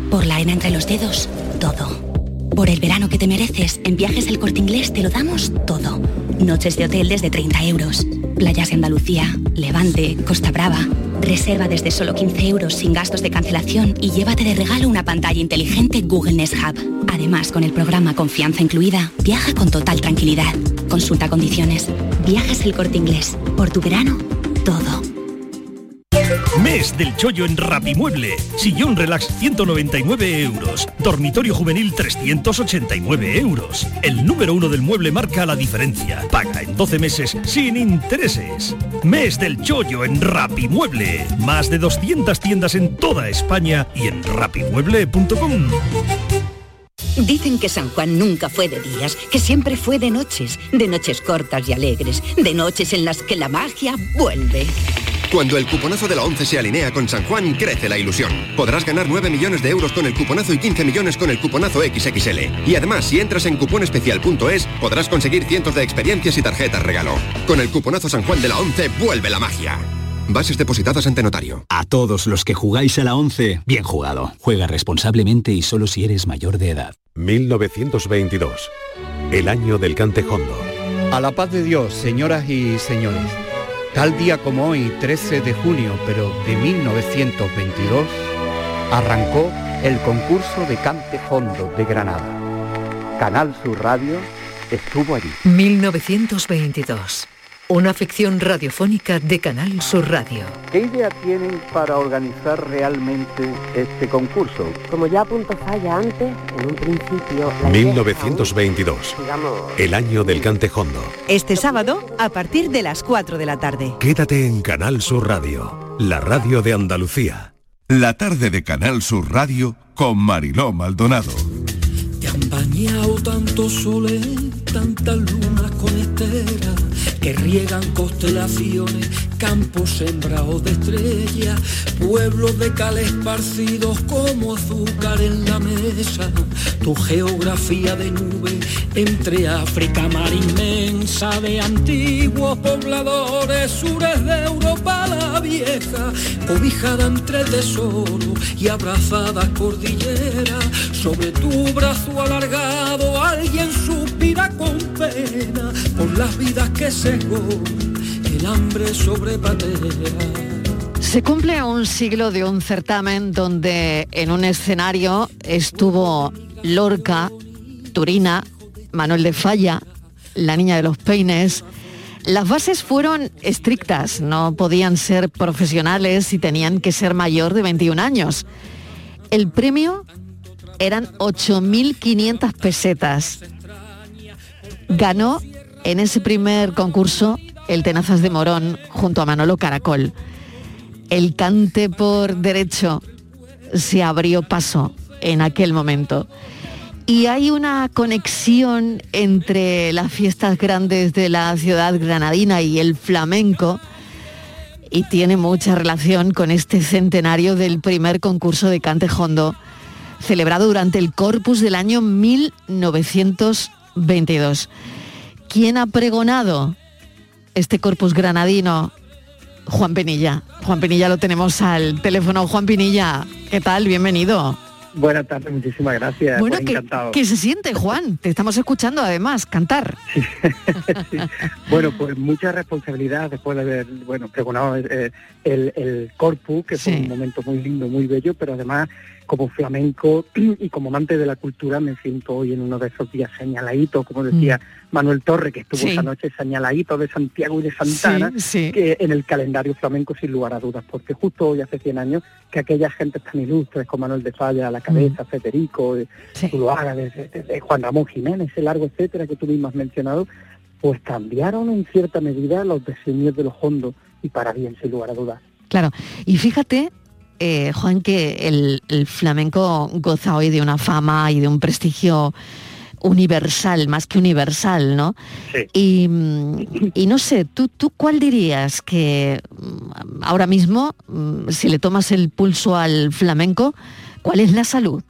Speaker 18: Por la arena entre los dedos, todo. Por el verano que te mereces, en Viajes El Corte Inglés te lo damos todo. Noches de hotel desde 30 euros. Playas de Andalucía, Levante, Costa Brava. Reserva desde solo 15 euros sin gastos de cancelación y llévate de regalo una pantalla inteligente Google Nest Hub. Además, con el programa Confianza Incluida, viaja con total tranquilidad. Consulta condiciones. Viajes El Corte Inglés. Por tu verano, todo.
Speaker 19: Mes del chollo en Rapimueble. Sillón relax 199 euros. Dormitorio juvenil 389 euros. El número uno del mueble marca la diferencia. Paga en 12 meses sin intereses. Mes del chollo en Rapimueble. Más de 200 tiendas en toda España y en rapimueble.com.
Speaker 20: Dicen que San Juan nunca fue de días, que siempre fue de noches, de noches cortas y alegres, de noches en las que la magia vuelve.
Speaker 21: Cuando el cuponazo de la 11 se alinea con San Juan, crece la ilusión. Podrás ganar 9 millones de euros con el cuponazo y 15 millones con el cuponazo XXL. Y además, si entras en cuponespecial.es, podrás conseguir cientos de experiencias y tarjetas regalo. Con el cuponazo San Juan de la 11, vuelve la magia. Bases depositadas ante notario.
Speaker 22: A todos los que jugáis a la 11, bien jugado. Juega responsablemente y solo si eres mayor de edad.
Speaker 23: 1922, el año del cantejondo.
Speaker 24: A la paz de Dios, señoras y señores.
Speaker 25: Tal día como hoy, 13 de junio, pero de 1922, arrancó el concurso de Cante Fondo de Granada. Canal Sur Radio estuvo allí.
Speaker 26: 1922. Una ficción radiofónica de Canal Sur Radio.
Speaker 25: ¿Qué idea tienen para organizar realmente este concurso?
Speaker 23: Como ya apuntó Falla antes, en un principio...
Speaker 24: 1922. El año del cantejondo.
Speaker 27: Este sábado, a partir de las 4 de la tarde.
Speaker 24: Quédate en Canal Sur Radio, la radio de Andalucía.
Speaker 2: La tarde de Canal Sur Radio con Mariló Maldonado.
Speaker 28: Te han bañado tantos soles, tantas lunas con esteras que riegan constelaciones, campos sembrados de estrellas, pueblos de cal esparcidos como azúcar en la mesa, tu geografía de nube entre África, mar inmensa de antiguos pobladores, sures de Europa la vieja, cobijada entre tesoros y abrazada cordillera, sobre tu brazo alargado alguien suspira con pena las vidas que cegó el hambre sobre
Speaker 1: Se cumple un siglo de un certamen donde en un escenario estuvo Lorca, Turina, Manuel de Falla, la niña de los peines. Las bases fueron estrictas, no podían ser profesionales y tenían que ser mayor de 21 años. El premio eran 8.500 pesetas. Ganó en ese primer concurso el Tenazas de Morón junto a Manolo Caracol. El cante por derecho se abrió paso en aquel momento. Y hay una conexión entre las fiestas grandes de la ciudad granadina y el flamenco y tiene mucha relación con este centenario del primer concurso de cante hondo celebrado durante el Corpus del año 1922. ¿Quién ha pregonado este Corpus granadino? Juan Penilla. Juan Penilla lo tenemos al teléfono. Juan Pinilla, ¿qué tal? Bienvenido.
Speaker 29: Buenas tardes, muchísimas gracias.
Speaker 1: Bueno,
Speaker 29: pues
Speaker 1: ¿qué,
Speaker 29: encantado.
Speaker 1: qué se siente, Juan? Te estamos escuchando además cantar.
Speaker 29: Bueno, pues mucha responsabilidad después de haber, bueno, pregonado eh, el, el Corpus, que fue un momento muy lindo, muy bello, pero además como flamenco y como amante de la cultura me siento hoy en uno de esos días señaladitos, como decía Manuel Torre, que estuvo
Speaker 1: Sí.
Speaker 29: esa noche señaladito de Santiago y de Santana,
Speaker 1: Sí, sí.
Speaker 29: que en el calendario flamenco sin lugar a dudas, porque justo hoy hace 100 años que aquellas gentes tan ilustres como Manuel de Falla a la cabeza, Federico, eh, Zuluaga, de, de- de Juan Ramón Jiménez, el largo etcétera que tú mismo has mencionado, pues cambiaron en cierta medida los designios de los hondos y para bien sin lugar a dudas.
Speaker 1: Claro. Y fíjate, eh, Juan, que el, el flamenco goza hoy de una fama y de un prestigio universal, más que universal, ¿no? Y, mm, y no sé, ¿tú, ¿tú cuál dirías que mm, ahora mismo, mm, si le tomas el pulso al flamenco, cuál es la salud?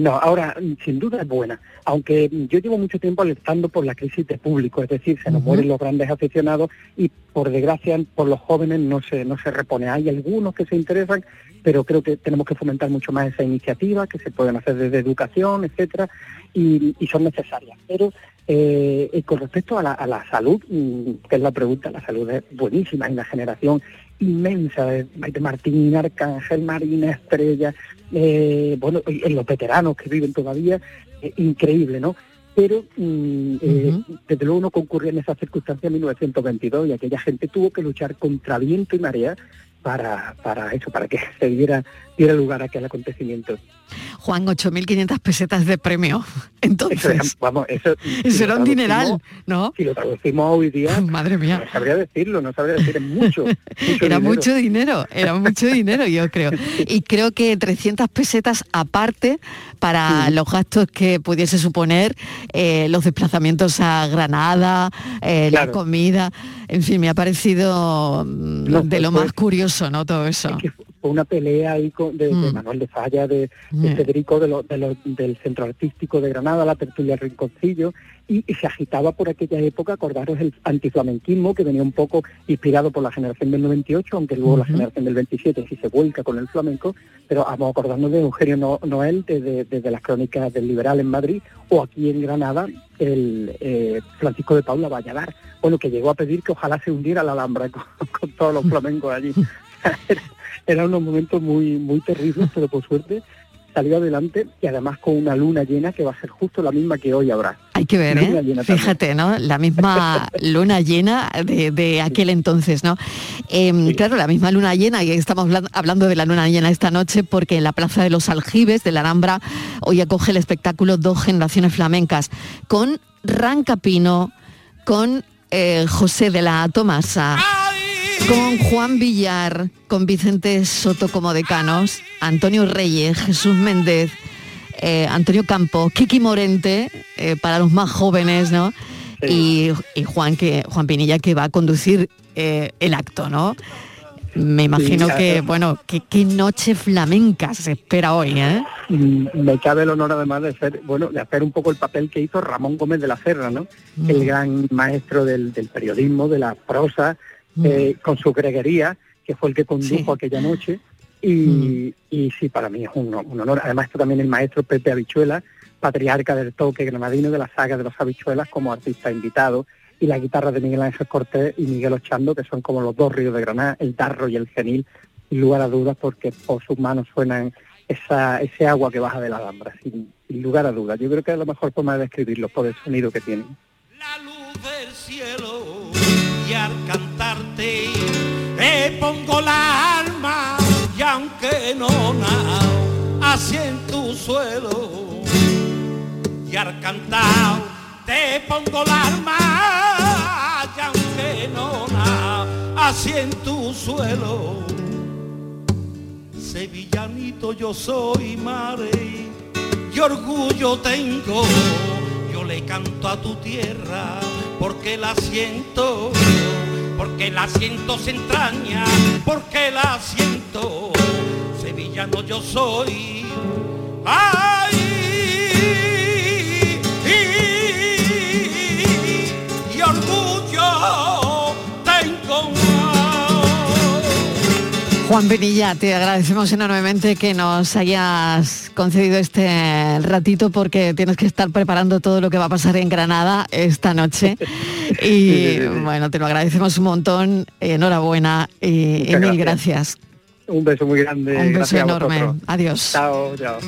Speaker 29: No, ahora sin duda es buena, aunque yo llevo mucho tiempo alertando por la crisis de público, es decir, se nos mueren los grandes aficionados y por desgracia por los jóvenes no se no se repone. Hay algunos que se interesan, pero creo que tenemos que fomentar mucho más esa iniciativa que se pueden hacer desde educación, etcétera, y, y son necesarias. Pero eh, y con respecto a la, a la salud, mm, que es la pregunta, la salud es buenísima, hay una generación inmensa de Maite Martín, Arcángel, Marina, Estrella, eh, bueno, y en los veteranos que viven todavía, eh, increíble, ¿no? Pero mm, eh, desde luego no concurría en esa circunstancia en 1922 y aquella gente tuvo que luchar contra viento y marea para, para eso, para que se diera, diera lugar a aquel acontecimiento.
Speaker 1: Juan, 8.500 pesetas de premio.
Speaker 29: Eso,
Speaker 1: Entonces,
Speaker 29: vamos, eso,
Speaker 1: eso era un dineral, ¿no?
Speaker 29: Si lo traducimos hoy día,
Speaker 1: madre mía.
Speaker 29: no sabría decirlo, no sabría decir, es mucho. mucho
Speaker 1: Era
Speaker 29: dinero.
Speaker 1: mucho dinero, era mucho dinero yo creo. Y creo que 300 pesetas aparte para los gastos que pudiese suponer eh, los desplazamientos a Granada, eh, la comida, en fin, me ha parecido mm,
Speaker 29: No,
Speaker 1: de lo
Speaker 29: pues-
Speaker 1: más curioso, ¿no? Todo eso.
Speaker 29: Una pelea ahí con, de, de
Speaker 1: Mm.
Speaker 29: Manuel de Falla, de,
Speaker 1: Mm.
Speaker 29: Federico, de lo- del Centro Artístico de Granada, la tertulia del Rinconcillo, y, y se agitaba por aquella época, acordaros, el antiflamenquismo, que venía un poco inspirado por la generación del 98, aunque luego la generación del 27 sí se vuelca con el flamenco, pero vamos acordarnos de Eugenio No- Noel desde, las crónicas del Liberal en Madrid, o aquí en Granada, el eh, Francisco de Paula Valladar, bueno, que llegó a pedir que ojalá se hundiera la Alhambra con, con todos los flamencos allí. Era- Eran unos momentos muy, muy terribles, pero por suerte salió adelante y además con una luna llena que va a ser justo la misma que hoy habrá.
Speaker 1: Hay que ver,
Speaker 29: Luna
Speaker 1: ¿eh? Fíjate, ¿no? La misma luna llena de, de aquel entonces, ¿no? Em, Claro, la misma luna llena, y estamos hablan- hablando de la luna llena esta noche, porque en la Plaza de los Aljibes de la Alhambra hoy acoge el espectáculo Dos Generaciones Flamencas, con Rancapino, con eh, José de la Tomasa, con Juan Villar, con Vicente Soto como decanos, Antonio Reyes, Jesús Méndez, eh, Antonio Campos, Kiki Morente, eh, para los más jóvenes, ¿no? Y, y Juan, que, Juan Pinilla que va a conducir eh, el acto, ¿no? Me imagino
Speaker 29: Sí,
Speaker 1: que, bueno, que- qué noche flamenca se espera hoy, ¿eh?
Speaker 29: Mm, Me cabe el honor además de ser, bueno, de hacer un poco el papel que hizo Ramón Gómez de la Serra, ¿no?
Speaker 1: Mm.
Speaker 29: El gran maestro del, del periodismo, de la prosa, eh, con su greguería, que fue el que condujo
Speaker 1: Mm. Sí. Mm.
Speaker 29: aquella noche. Y, y sí, para mí es un, un honor. Además está también el maestro Pepe Habichuela, patriarca del toque granadino de la saga de los habichuelas como artista invitado, y la guitarra de Miguel Ángel Cortés y Miguel Ochando, que son como los dos ríos de Granada, el Darro y el Genil, sin lugar a dudas, porque por sus manos suenan esa, ese agua que baja de la Alhambra, sin, sin lugar a dudas. Yo creo que es la mejor forma de describirlo por el sonido que tienen.
Speaker 30: del cielo al cantarte. Eh, pongo la alma y aunque no nada así en tu suelo. Y al cantar te pongo la alma y aunque no nada así en tu suelo. Sevillanito yo soy mare y orgullo tengo. Yo le canto a tu tierra porque la siento, porque la siento se entraña, porque la siento. Sevillano yo soy. ¡Ay!
Speaker 1: Juan Penilla, te agradecemos enormemente que nos hayas concedido este ratito porque tienes que estar preparando todo lo que va a pasar en Granada esta noche. Y bueno, te lo agradecemos un montón. Enhorabuena y, mil
Speaker 29: gracias.
Speaker 1: gracias.
Speaker 29: Un beso muy grande.
Speaker 1: Un beso
Speaker 29: gracias
Speaker 1: enorme. Adiós.
Speaker 29: Chao, chao.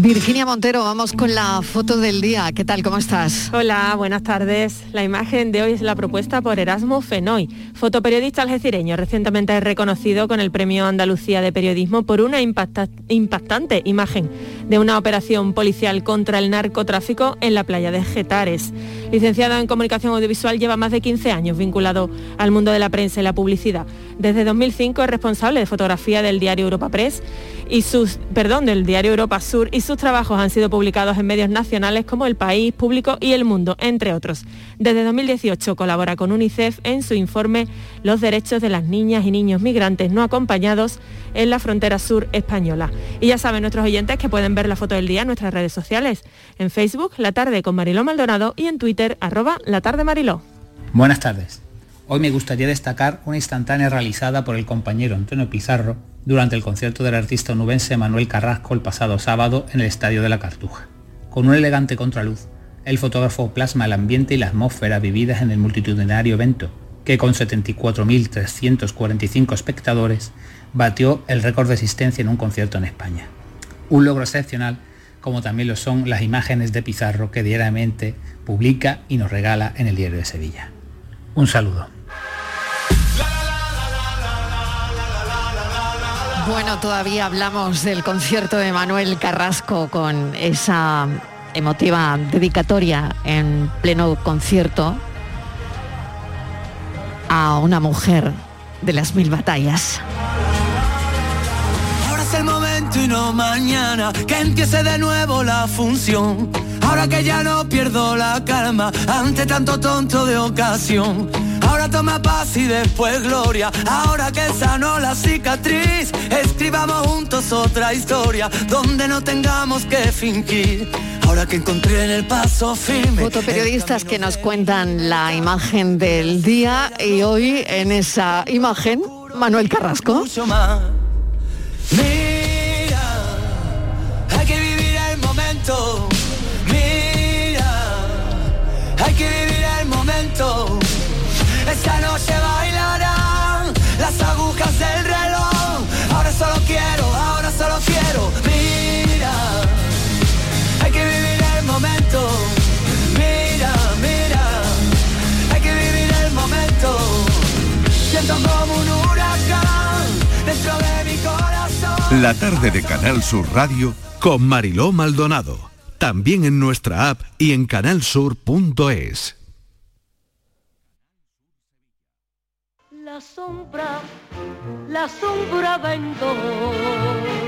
Speaker 1: Virginia Montero, vamos con la foto del día. ¿Qué tal? ¿Cómo estás?
Speaker 31: Hola, buenas tardes. La imagen de hoy es la propuesta por Erasmo Fenoy, fotoperiodista algecireño recientemente reconocido con el Premio Andalucía de Periodismo por una impacta- impactante imagen de una operación policial contra el narcotráfico en la playa de Getares. Licenciado en Comunicación Audiovisual, lleva más de 15 años vinculado al mundo de la prensa y la publicidad. Desde 2005 es responsable de fotografía del diario Europa Press y sus, perdón, del diario Europa Sur y sus trabajos han sido publicados en medios nacionales como El País, Público y El Mundo, entre otros. Desde 2018 colabora con UNICEF en su informe Los derechos de las niñas y niños migrantes no acompañados en la frontera sur española. Y ya saben nuestros oyentes que pueden ver la foto del día en nuestras redes sociales, en Facebook, La Tarde con Mariló Maldonado y en Twitter, arroba La Tarde Mariló.
Speaker 32: Buenas tardes. Hoy me gustaría destacar una instantánea realizada por el compañero Antonio Pizarro durante el concierto del artista onubense Manuel Carrasco el pasado sábado en el Estadio de la Cartuja. Con un elegante contraluz, el fotógrafo plasma el ambiente y la atmósfera vividas en el multitudinario evento, que con 74.345 espectadores batió el récord de asistencia en un concierto en España. Un logro excepcional, como también lo son las imágenes de Pizarro que diariamente publica y nos regala en el Diario de Sevilla. Un saludo.
Speaker 1: Bueno, todavía hablamos del concierto de Manuel Carrasco con esa emotiva dedicatoria en pleno concierto a una mujer de las mil batallas.
Speaker 28: Ahora es el momento y no mañana que empiece de nuevo la función.
Speaker 33: Ahora que ya no pierdo la calma ante tanto tonto de ocasión. Ahora toma paz y después gloria. Ahora que sanó la cicatriz, escribamos juntos otra historia donde no tengamos que fingir. Ahora que encontré en el paso firme.
Speaker 1: Fotoperiodistas que nos cuentan la imagen del día y hoy en esa imagen, Manuel Carrasco.
Speaker 33: Mucho más. Mira, hay que vivir el momento. Mira, hay que vivir. Esta noche bailarán las agujas del reloj. Ahora solo quiero, ahora solo quiero. Mira, hay que vivir el momento. Mira, mira, hay que vivir el momento. Siento como un huracán dentro de mi corazón.
Speaker 2: La tarde de Canal Sur Radio con Mariló Maldonado. También en nuestra app y en canalsur.es.
Speaker 28: La sombra, la sombra vendo.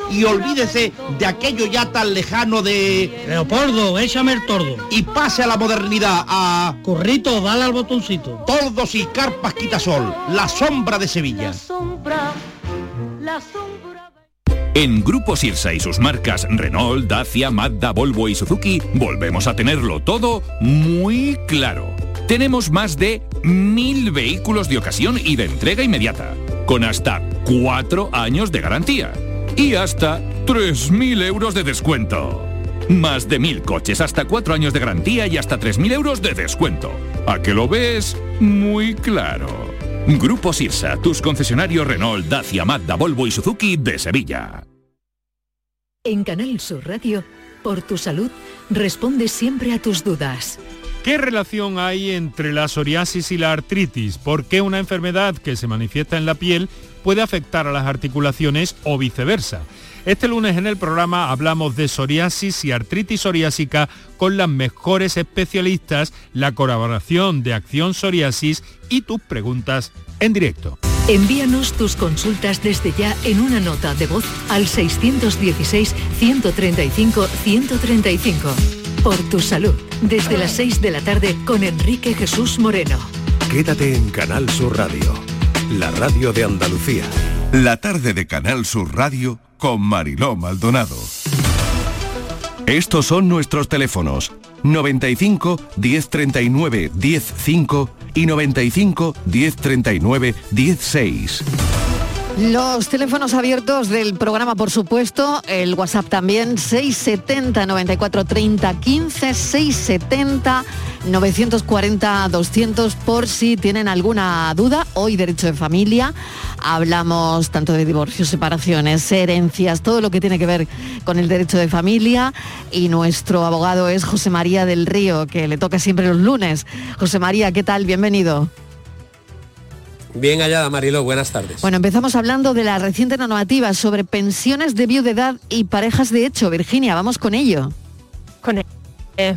Speaker 34: Y olvídese de aquello ya tan lejano de...
Speaker 35: Leopoldo, échame el tordo.
Speaker 34: Y pase a la modernidad, a...
Speaker 35: Corrito, dale al botoncito.
Speaker 34: Tordos y carpas quitasol, la sombra de Sevilla.
Speaker 28: Sombra, la sombra.
Speaker 36: En Grupo Sirsa y sus marcas Renault, Dacia, Mazda, Volvo y Suzuki volvemos a tenerlo todo muy claro. Tenemos más de mil vehículos de ocasión y de entrega inmediata, con hasta cuatro años de garantía y hasta 3.000 euros de descuento. Más de mil coches, hasta cuatro años de garantía y hasta 3.000 euros de descuento. ¿A que lo ves? Muy claro. Grupo Sirsa, tus concesionarios Renault, Dacia, Mazda, Volvo y Suzuki de Sevilla.
Speaker 26: En Canal Sur Radio, por tu salud, responde siempre a tus dudas.
Speaker 37: ¿Qué relación hay entre la psoriasis y la artritis? ¿Por qué una enfermedad que se manifiesta en la piel puede afectar a las articulaciones o viceversa? Este lunes en el programa hablamos de psoriasis y artritis psoriásica con las mejores especialistas, la colaboración de Acción Psoriasis y tus preguntas en directo.
Speaker 26: Envíanos tus consultas desde ya en una nota de voz al 616-135-135. Por tu salud, desde las 6 de la tarde con Enrique Jesús Moreno.
Speaker 24: Quédate en Canal Sur Radio, la radio de Andalucía.
Speaker 2: La tarde de Canal Sur Radio con Mariló Maldonado. Estos son nuestros teléfonos 95 1039 105 y 95 1039 16.
Speaker 1: Los teléfonos abiertos del programa, por supuesto, el WhatsApp también, 670 94 30 15, 670 940 200 por si tienen alguna duda. Hoy derecho de familia, hablamos tanto de divorcios, separaciones, herencias, todo lo que tiene que ver con el derecho de familia y nuestro abogado es José María del Río, que le toca siempre los lunes. José María, ¿qué tal? Bienvenido.
Speaker 38: Bien hallada, Mariló, buenas tardes.
Speaker 1: Bueno, empezamos hablando de la reciente normativa sobre pensiones de viudedad y parejas de hecho. Virginia, vamos con ello.
Speaker 31: Con él.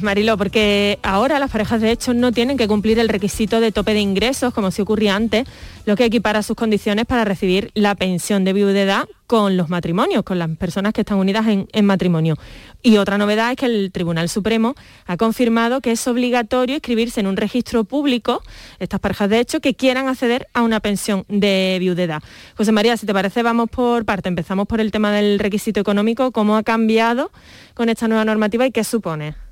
Speaker 31: Marilo, porque ahora las parejas de hecho no tienen que cumplir el requisito de tope de ingresos, como se ocurría antes, lo que equipara sus condiciones para recibir la pensión de viudedad con los matrimonios, con las personas que están unidas en, matrimonio. Y otra novedad es que el Tribunal Supremo ha confirmado que es obligatorio inscribirse en un registro público, estas parejas de hecho, que quieran acceder a una pensión de viudedad. José María, si te parece, vamos por parte. Empezamos por el tema del requisito económico, cómo ha cambiado con esta nueva normativa y qué supone.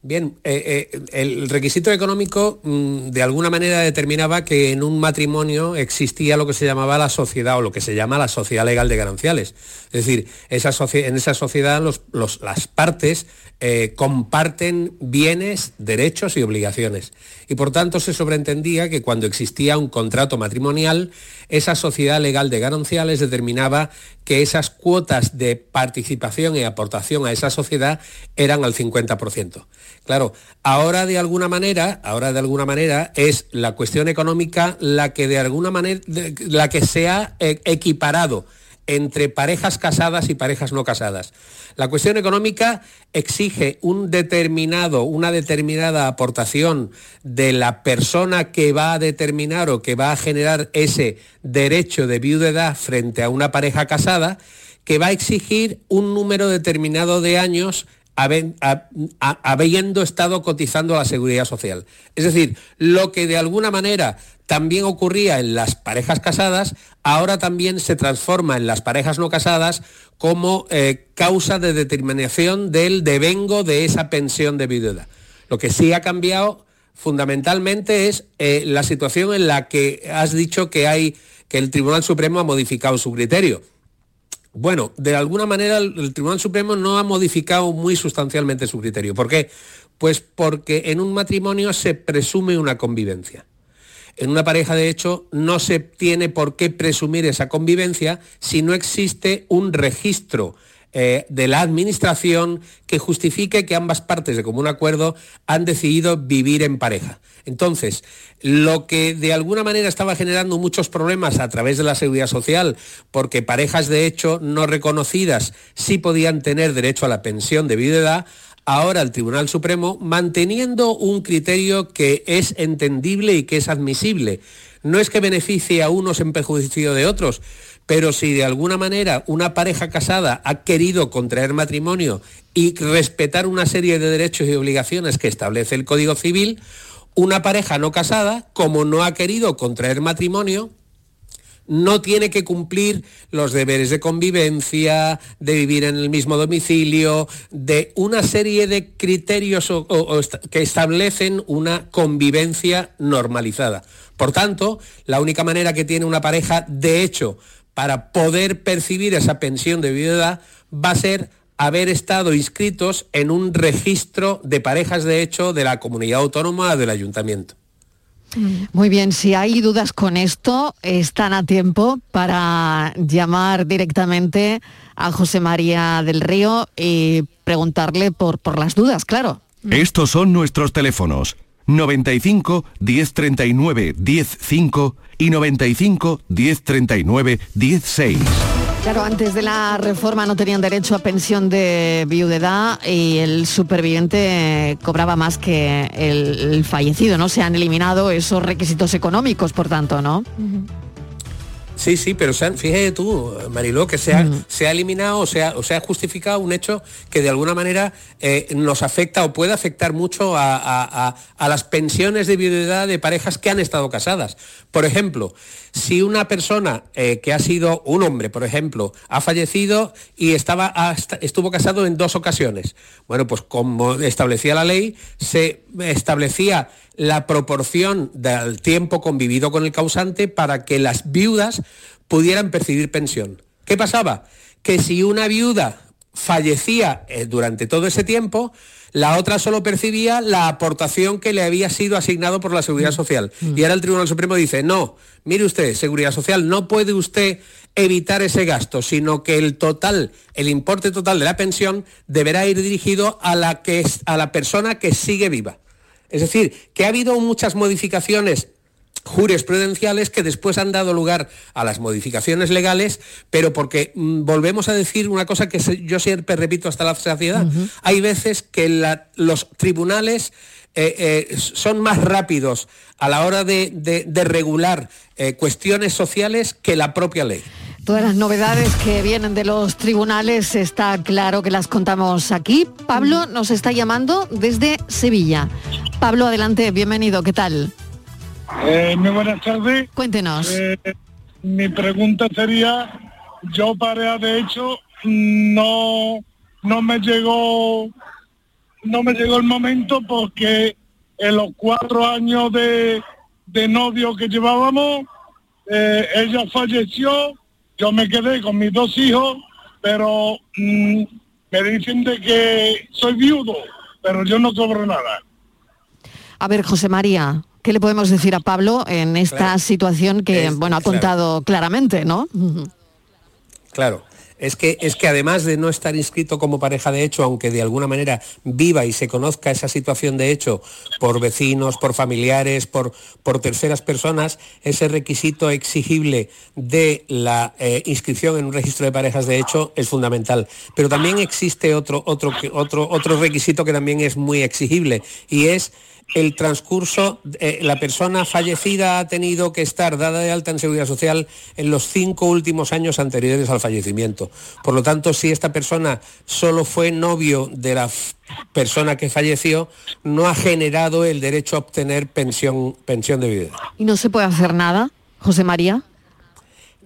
Speaker 38: Bien, eh, eh, el requisito económico mm, de alguna manera determinaba que en un matrimonio existía lo que se llamaba la sociedad o lo que se llama la sociedad legal de gananciales. Es decir, en esa sociedad las partes eh, comparten bienes, derechos y obligaciones. Y por tanto se sobreentendía que cuando existía un contrato matrimonial, esa sociedad legal de gananciales determinaba que esas cuotas de participación y aportación a esa sociedad eran al 50%. Claro, ahora de alguna manera, ahora de alguna manera es la cuestión económica la que de alguna manera la que se ha eh, equiparado entre parejas casadas y parejas no casadas. La cuestión económica exige un determinado, una determinada aportación de la persona que va a determinar o que va a generar ese derecho de viudedad frente a una pareja casada, que va a exigir un número determinado de años habiendo estado cotizando a la seguridad social. Es decir, lo que de alguna manera también ocurría en las parejas casadas, ahora también se transforma en las parejas no casadas como eh, causa de determinación del devengo de esa pensión de viudedad. Lo que sí ha cambiado fundamentalmente es eh, la situación en la que has dicho que hay que el Tribunal Supremo ha modificado su criterio. Bueno, de alguna manera el Tribunal Supremo no ha modificado muy sustancialmente su criterio. ¿Por qué? Pues porque en un matrimonio se presume una convivencia. En una pareja, de hecho, no se tiene por qué presumir esa convivencia si no existe un registro eh, de la Administración que justifique que ambas partes de común acuerdo han decidido vivir en pareja. Entonces, lo que de alguna manera estaba generando muchos problemas a través de la seguridad social, porque parejas de hecho no reconocidas sí podían tener derecho a la pensión de viudedad, ahora el Tribunal Supremo, manteniendo un criterio que es entendible y que es admisible. No es que beneficie a unos en perjuicio de otros, pero si de alguna manera una pareja casada ha querido contraer matrimonio y respetar una serie de derechos y obligaciones que establece el Código Civil, una pareja no casada, como no ha querido contraer matrimonio, no tiene que cumplir los deberes de convivencia, de vivir en el mismo domicilio, de una serie de criterios que establecen una convivencia normalizada. Por tanto, la única manera que tiene una pareja, de hecho, para poder percibir esa pensión de viudedad va a ser haber estado inscritos en un registro de parejas de hecho de la comunidad autónoma del ayuntamiento.
Speaker 1: Muy bien, si hay dudas con esto, están a tiempo para llamar directamente a José María del Río y preguntarle por, por las dudas, claro.
Speaker 2: Estos son nuestros teléfonos. 95 1039 105 y 95 1039 16.
Speaker 1: Claro, antes de la reforma no tenían derecho a pensión de viudedad y el superviviente cobraba más que el, fallecido, ¿no? Se han eliminado esos requisitos económicos, por tanto, ¿no?
Speaker 38: Sí, sí, pero fíjate tú, Mariló, que se ha, mm. se ha eliminado o se ha, o se ha, justificado un hecho que de alguna manera eh, nos afecta o puede afectar mucho a, las pensiones de viudedad de parejas que han estado casadas. Por ejemplo, si una persona eh, que ha sido un hombre, por ejemplo, ha fallecido y estaba, estuvo casado en dos ocasiones, bueno, pues como establecía la ley, se establecía la proporción del tiempo convivido con el causante para que las viudas pudieran percibir pensión. ¿Qué pasaba? Que si una viuda fallecía eh, durante todo ese tiempo, la otra solo percibía la aportación que le había sido asignado por la Seguridad mm. Social. Mm. Y ahora el Tribunal Supremo dice, no, mire usted, Seguridad Social, no puede usted evitar ese gasto, sino que el total, el importe total de la pensión deberá ir dirigido a la, que a la persona que sigue viva. Es decir, que ha habido muchas modificaciones jurisprudenciales que después han dado lugar a las modificaciones legales, pero porque mm, volvemos a decir una cosa que yo siempre repito hasta la saciedad, hay veces que los tribunales eh, eh, son más rápidos a la hora de, regular eh, cuestiones sociales que la propia ley.
Speaker 1: Todas las novedades que vienen de los tribunales está claro que las contamos aquí. Pablo nos está llamando desde Sevilla. Pablo, adelante, bienvenido, ¿qué tal?
Speaker 39: Eh, muy buenas tardes.
Speaker 1: Cuéntenos.
Speaker 39: Eh, mi pregunta sería, yo pareja de hecho no, no me llegó no me llegó el momento porque en los cuatro años de, de novio que llevábamos, eh, ella falleció, yo me quedé con mis dos hijos, pero mm, me dicen de que soy viudo, pero yo no cobro nada.
Speaker 1: A ver, José María, ¿qué le podemos decir a Pablo en esta
Speaker 38: Claro.
Speaker 1: situación que,
Speaker 38: Es-
Speaker 1: bueno, ha
Speaker 38: claro.
Speaker 1: contado claramente, ¿no?
Speaker 38: Claro. Es que, es que además de no estar inscrito como pareja de hecho, aunque de alguna manera viva y se conozca esa situación de hecho por vecinos, por familiares, por, por terceras personas, ese requisito exigible de la eh, inscripción en un registro de parejas de hecho es fundamental. Pero también existe otro, otro, otro, otro requisito que también es muy exigible y es el transcurso, eh, la persona fallecida ha tenido que estar dada de alta en seguridad social en los cinco últimos años anteriores al fallecimiento. Por lo tanto, si esta persona solo fue novio de la persona que falleció, no ha generado el derecho a obtener pensión, pensión de vida.
Speaker 1: ¿Y no se puede hacer nada, José María?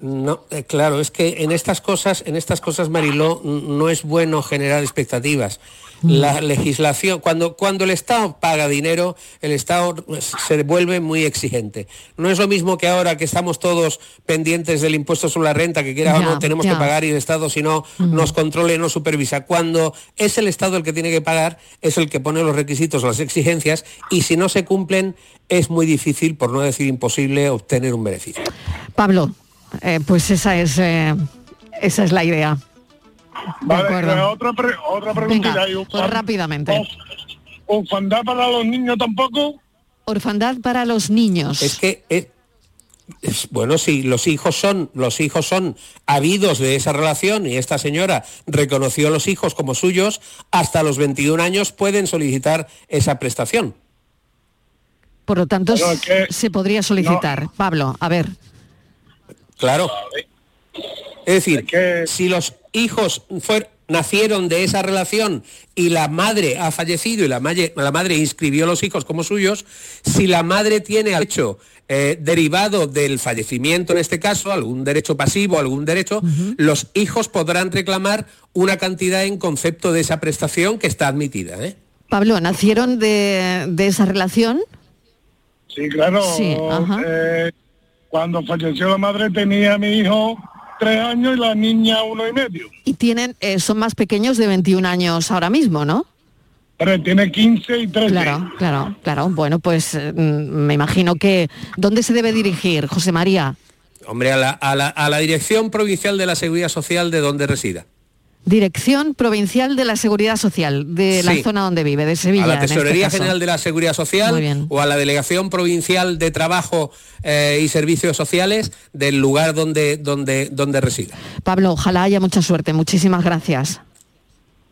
Speaker 38: No, eh, claro, es que en estas cosas, en estas cosas, Mariló, no es bueno generar expectativas. La legislación, cuando, cuando el Estado paga dinero, el Estado se vuelve muy exigente. No es lo mismo que ahora que estamos todos pendientes del impuesto sobre la renta, que quiera o no tenemos
Speaker 1: ya.
Speaker 38: que pagar y el Estado si no nos controla y no supervisa. Cuando es el Estado el que tiene que pagar, es el que pone los requisitos, las exigencias, y si no se cumplen, es muy difícil, por no decir imposible, obtener un beneficio.
Speaker 1: Pablo, eh, pues esa es, eh, esa es la idea. De
Speaker 39: Vale,
Speaker 1: acuerdo.
Speaker 39: pues otra, pre- otra preguntita.
Speaker 1: Venga,
Speaker 39: ¿Y un
Speaker 1: pues rápidamente.
Speaker 39: ¿Orfandad para los niños tampoco?
Speaker 1: Orfandad para los niños.
Speaker 38: Es que es, es- bueno, si los hijos son los hijos son habidos de esa relación y esta señora reconoció a los hijos como suyos, hasta los 21 años pueden solicitar esa prestación.
Speaker 1: Por lo tanto,
Speaker 38: es que-
Speaker 1: se podría solicitar. Pablo, a ver.
Speaker 38: Claro. Es decir, si los hijos nacieron de esa relación y la madre ha fallecido y la, madre- la madre inscribió a los hijos como suyos, si la madre tiene al hecho eh, derivado del fallecimiento, en este caso, algún derecho pasivo, algún derecho, los hijos podrán reclamar una cantidad en concepto de esa prestación que está admitida. ¿eh?
Speaker 1: Pablo, ¿nacieron de, de esa relación?
Speaker 39: Sí, claro.
Speaker 1: Sí, ajá.
Speaker 39: eh, cuando falleció la madre tenía a mi hijo tres años y la niña uno y medio.
Speaker 1: Y tienen, eh, son más pequeños de 21 años ahora mismo, ¿no?
Speaker 39: Pero tiene 15 y 13.
Speaker 1: Claro, claro, claro. Bueno, pues eh, mm, me imagino que... ¿Dónde se debe dirigir, José María?
Speaker 38: Hombre, a la, a la- a la Dirección Provincial de la Seguridad Social de donde resida.
Speaker 1: Dirección Provincial de la Seguridad Social, de la
Speaker 38: Sí.
Speaker 1: zona donde vive, de Sevilla.
Speaker 38: a la
Speaker 1: este
Speaker 38: Tesorería. General de la Seguridad Social o a la Delegación Provincial de Trabajo eh, y Servicios Sociales del lugar donde, donde, donde resida.
Speaker 1: Pablo, ojalá haya mucha suerte. Muchísimas gracias.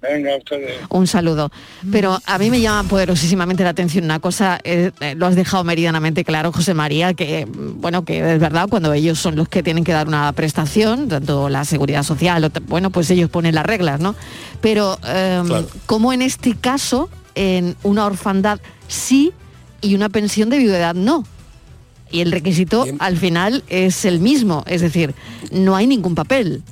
Speaker 39: Venga, ustedes.
Speaker 1: Un saludo. Pero a mí me llama poderosísimamente la atención una cosa, eh, eh, lo has dejado meridianamente claro, José María, que mm, bueno, que es verdad, cuando ellos son los que tienen que dar una prestación, tanto la seguridad social, o bueno, pues ellos ponen las reglas, ¿no? Pero eh,
Speaker 40: Claro.
Speaker 1: como en este caso, en una orfandad sí y una pensión de viudedad no. Y el requisito al final es el mismo, es decir, no hay ningún papel.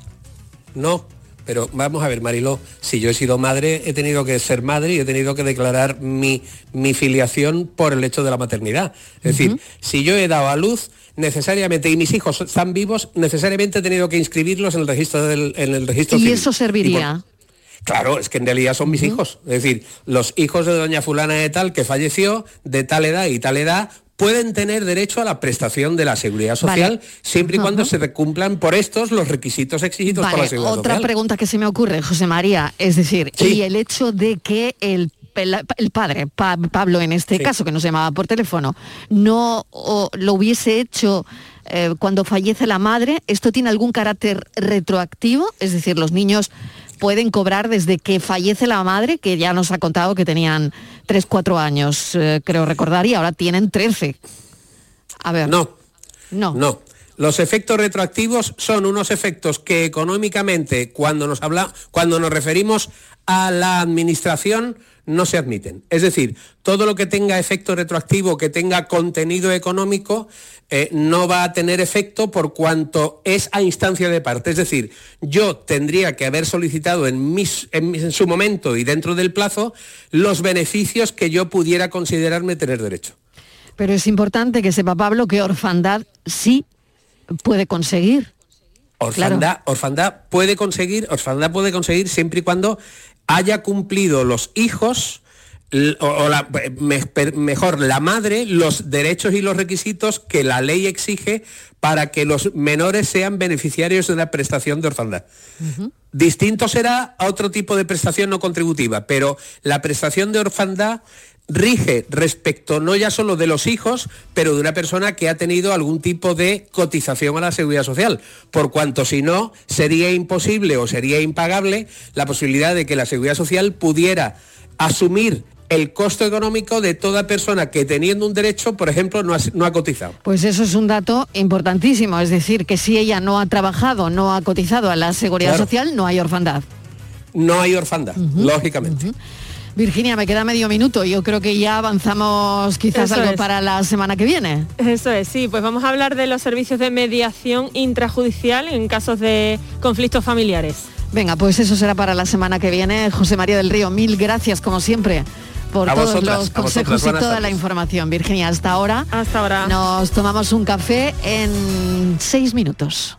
Speaker 38: No, pero vamos a ver, Mariló, si yo he sido madre, he tenido que ser madre y he tenido que declarar mi, mi filiación por el hecho de la maternidad. Es decir, si yo he dado a luz, necesariamente, y mis hijos están vivos, necesariamente he tenido que inscribirlos en el registro del en el registro
Speaker 1: Y
Speaker 38: civil.
Speaker 1: eso serviría.
Speaker 38: Claro, es que en realidad son mis hijos. Es decir, los hijos de doña fulana de tal que falleció, de tal edad y tal edad, pueden tener derecho a la prestación de la seguridad social
Speaker 1: Vale.
Speaker 38: siempre y cuando se cumplan por estos los requisitos exigidos por la
Speaker 1: Vale,
Speaker 38: seguridad
Speaker 1: otra
Speaker 38: social.
Speaker 1: pregunta que se me ocurre, José María, es decir, y el hecho de que el, el- el padre, Pa- Pablo en este caso, que nos llamaba por teléfono, no o, lo hubiese hecho eh, cuando fallece la madre, ¿esto tiene algún carácter retroactivo? Es decir, los niños pueden cobrar desde que fallece la madre, que ya nos ha contado que tenían 3, 4 años, eh, creo recordar, y ahora tienen 13. A ver.
Speaker 38: No.
Speaker 1: No.
Speaker 38: No. Los efectos retroactivos son unos efectos que económicamente, cuando nos, habla, cuando nos referimos a la administración, no se admiten. Es decir, todo lo que tenga efecto retroactivo, que tenga contenido económico, eh, no va a tener efecto por cuanto es a instancia de parte. Es decir, yo tendría que haber solicitado en, en su momento y dentro del plazo los beneficios que yo pudiera considerarme tener derecho.
Speaker 1: Pero es importante que sepa Pablo que orfandad sí puede conseguir.
Speaker 38: Orfandad, orfandad puede conseguir, orfandad puede conseguir siempre y cuando haya cumplido los hijos o, mejor la madre los derechos y los requisitos que la ley exige para que los menores sean beneficiarios de una prestación de orfandad. Distinto será a otro tipo de prestación no contributiva, pero la prestación de orfandad rige respecto no ya solo de los hijos, pero de una persona que ha tenido algún tipo de cotización a la seguridad social, por cuanto si no sería imposible o sería impagable la posibilidad de que la seguridad social pudiera asumir el costo económico de toda persona que teniendo un derecho, por ejemplo, no ha, cotizado.
Speaker 1: Pues eso es un dato importantísimo, es decir, que si ella no ha trabajado, no ha cotizado a la seguridad social, no hay orfandad.
Speaker 38: No hay orfandad, lógicamente.
Speaker 1: Virginia, me queda medio minuto. Yo creo que ya avanzamos quizás algo para la semana que viene.
Speaker 31: Eso es, sí. Pues vamos a hablar de los servicios de mediación intrajudicial en casos de conflictos familiares.
Speaker 1: Venga, pues eso será para la semana que viene. José María del Río, mil gracias como siempre por todos los consejos y toda la información. Virginia, hasta ahora.
Speaker 31: Hasta ahora.
Speaker 1: Nos tomamos un café en seis minutos.